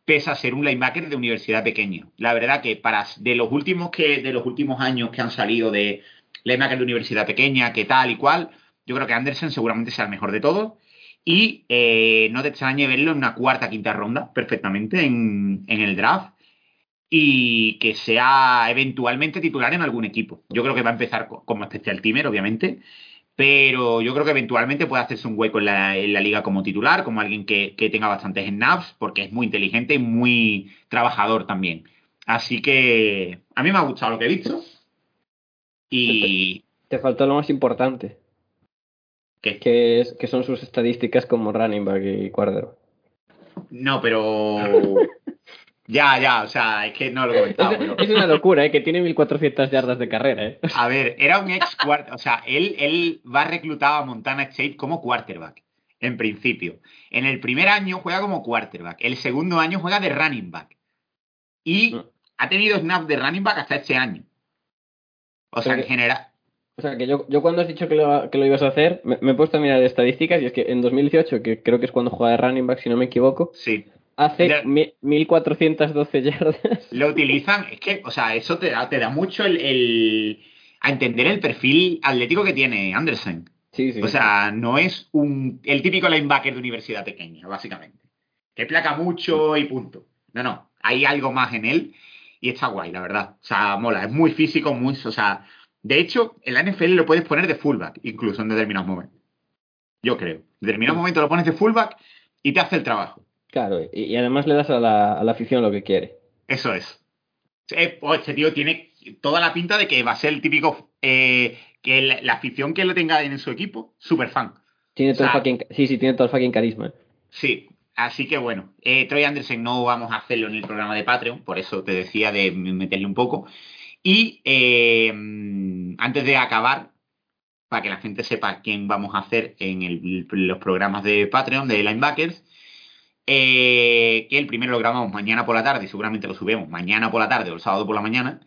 pese a ser un linebacker de universidad pequeña. La verdad que para de los últimos que de los últimos años que han salido de linebacker de universidad pequeña, que tal y cual, yo creo que Anderson seguramente sea el mejor de todos. Y eh, no te extrañe verlo en una cuarta, quinta ronda, perfectamente, en, en el draft. Y que sea eventualmente titular en algún equipo. Yo creo que va a empezar co- como especial teamer, obviamente. Pero yo creo que eventualmente puede hacerse un hueco en la, en la liga como titular, como alguien que, que tenga bastantes snaps, porque es muy inteligente y muy trabajador también. Así que a mí me ha gustado lo que he visto. Y Te faltó lo más importante, ¿qué? que, es, que son sus estadísticas como running back y quarterback. No, pero. Ya, ya, o sea, es que no lo he comentado. Es, pero- es una locura, ¿eh? que tiene 1400 yardas de carrera. ¿eh? A ver, era un ex quarterback. O sea, él, él va reclutado a Montana State como quarterback, en principio. En el primer año juega como quarterback. El segundo año juega de running back. Y Mm. ha tenido snap de running back hasta este año. O sea, en Pero- general. O sea, que yo, yo cuando has dicho que lo, que lo ibas a hacer, me, me he puesto a mirar estadísticas y es que en 2018, que creo que es cuando juega de running back, si no me equivoco, Sí. Hace mi- 1412 yardas. Lo utilizan. Es que, o sea, eso te da, te da mucho el, el- a entender el perfil atlético que tiene Anderson. Sí, sí. O sea, no es un, el típico linebacker de universidad pequeña, básicamente. Que placa mucho y punto. No, no. Hay algo más en él y está guay, la verdad. O sea, mola. Es muy físico, muy. O sea, de hecho, en la NFL lo puedes poner de fullback, incluso en determinados momentos. Yo creo. En determinados momentos lo pones de fullback y te hace el trabajo. Claro, y, y además le das a la, a la afición lo que quiere. Eso es. Eh, oh, este tío tiene toda la pinta de que va a ser el típico. eh, que la, la afición que lo tenga en su equipo, super fan. Tiene todo O sea- el fucking, sí, sí, tiene todo el fucking carisma. Sí, así que bueno, eh, Troy Anderson no vamos a hacerlo en el programa de Patreon, por eso te decía de meterle un poco. Y eh, antes de acabar, para que la gente sepa quién vamos a hacer en el- los programas de Patreon de Linebackers, eh, que el primero lo grabamos mañana por la tarde, seguramente lo subimos mañana por la tarde o el sábado por la mañana.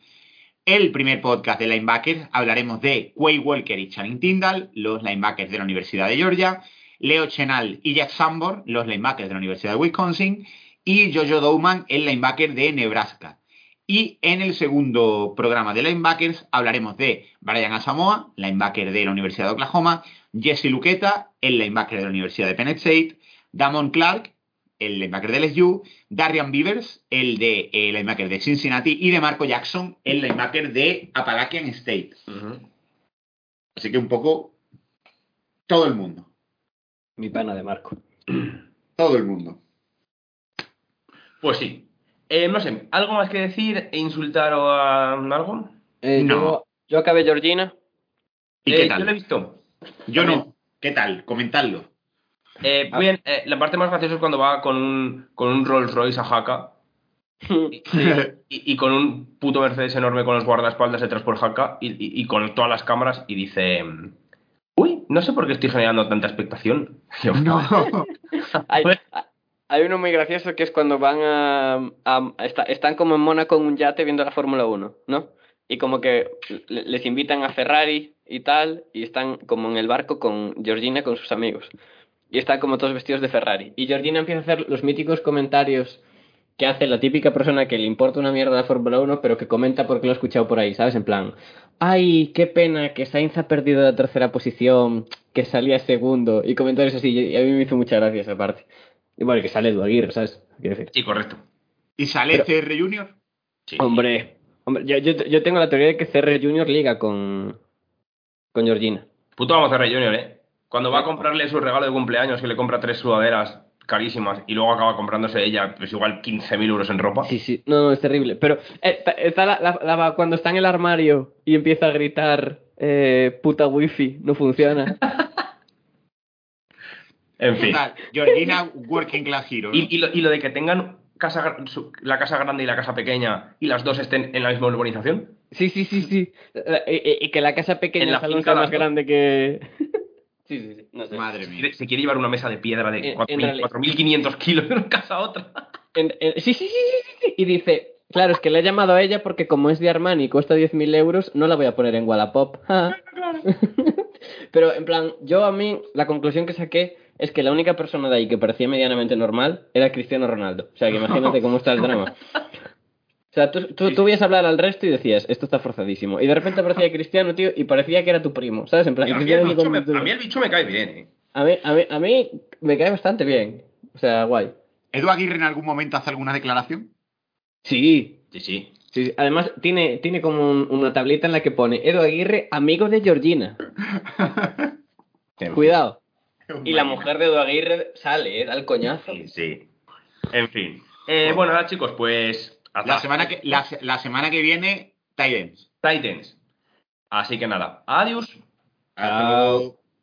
El primer podcast de linebackers hablaremos de Quay Walker y Channing Tyndall, los linebackers de la Universidad de Georgia, Leo Chenal y Jack Sambor, los linebackers de la Universidad de Wisconsin, y Jojo Dowman, el linebacker de Nebraska. Y en el segundo programa de linebackers hablaremos de Brian Asamoah, linebacker de la Universidad de Oklahoma, Jesse Luqueta, el linebacker de la Universidad de Penn State, Damon Clark, el linebacker de LSU, Darian Beavers, el de el linebacker de Cincinnati, y de Marco Jackson, el linebacker de Appalachian State. Así que un poco todo el mundo. Mi pana de Marco. Todo el mundo. Pues sí. Eh, no sé, ¿algo más que decir e insultar o ah, algo? Eh, No. yo, yo acabé Georgina. ¿Y Eh, qué Yo lo he tal? visto. Yo no. ¿Qué tal? Comentadlo. Eh, Ah. bien, eh, la parte más graciosa es cuando va con un, con un Rolls Royce a Jaca y, y- y con un puto Mercedes enorme con los guardaespaldas detrás por Jaca y, y- con todas las cámaras y dice... Uy, no sé por qué estoy generando tanta expectación. No. Hay, Pues- hay uno muy gracioso que es cuando van a... a- está- están como en Mónaco en un yate viendo la Fórmula 1, ¿no? Y como que le- les invitan a Ferrari y tal, y están como en el barco con Georgina con sus amigos. Y están como todos vestidos de Ferrari. Y Georgina empieza a hacer los míticos comentarios que hace la típica persona que le importa una mierda la Fórmula 1, pero que comenta porque lo ha escuchado por ahí, ¿sabes? En plan, ay, qué pena que Sainz ha perdido la tercera posición, que salía segundo, y comentarios así, y a mí me hizo mucha gracia esa parte. Y bueno, que sale Edu Aguirre, ¿sabes? Quiero decir. Sí, correcto. ¿Y sale CR Junior? Sí. Hombre, hombre yo, yo, yo tengo la teoría de que CR Junior liga con, con Georgina. Puto vamos a Junior, ¿eh? Cuando va a comprarle su regalo de cumpleaños, que le compra tres sudaderas carísimas y luego acaba comprándose ella, pues igual 15.000 euros en ropa. Sí, sí, no, no, es terrible. Pero eh, está la, la- la- cuando está en el armario y empieza a gritar, eh, puta wifi, no funciona. En fin. Total, Georgina Working Class Hero. ¿no? Y, y lo, y lo de que tengan casa, su- la casa grande y la casa pequeña y las dos estén en la misma urbanización. Sí, sí, sí, sí. Y, y- y que la casa pequeña En la sea más grande que... sí, sí, sí, no sé. Madre Se mía. quiere, se quiere llevar una mesa de piedra de En- 4.000 en realidad- 4.500 kilos de una casa a otra. En- en- sí, sí, sí, sí, sí, sí. Y dice, claro, es que le he llamado a ella porque como es de Armani y cuesta 10.000 euros, no la voy a poner en Wallapop. Ah. Pero en plan, yo a mí, la conclusión que saqué es que la única persona de ahí que parecía medianamente normal era Cristiano Ronaldo. O sea, que imagínate cómo está el drama. O sea, tú, tú, tú veías hablar al resto y decías, esto está forzadísimo. Y de repente aparecía Cristiano, tío, y parecía que era tu primo, ¿sabes? En plan, a, mí el bicho me, con- a mí el bicho me cae bien, ¿eh? a mí, a, mí, a mí me cae bastante bien. O sea, guay. ¿Edu Aguirre en algún momento hace alguna declaración? Sí, Sí, sí. sí. sí. Además, tiene, tiene como un- una tablita en la que pone Edu Aguirre, amigo de Georgina. Cuidado. Y la mujer de Edu Aguirre sale, ¿eh? da el coñazo. Sí, sí. En fin. Eh, bueno, nada, chicos, pues. Hasta La semana que, la, la semana que viene, Titans. Titans. Así que nada, adiós. Hasta luego.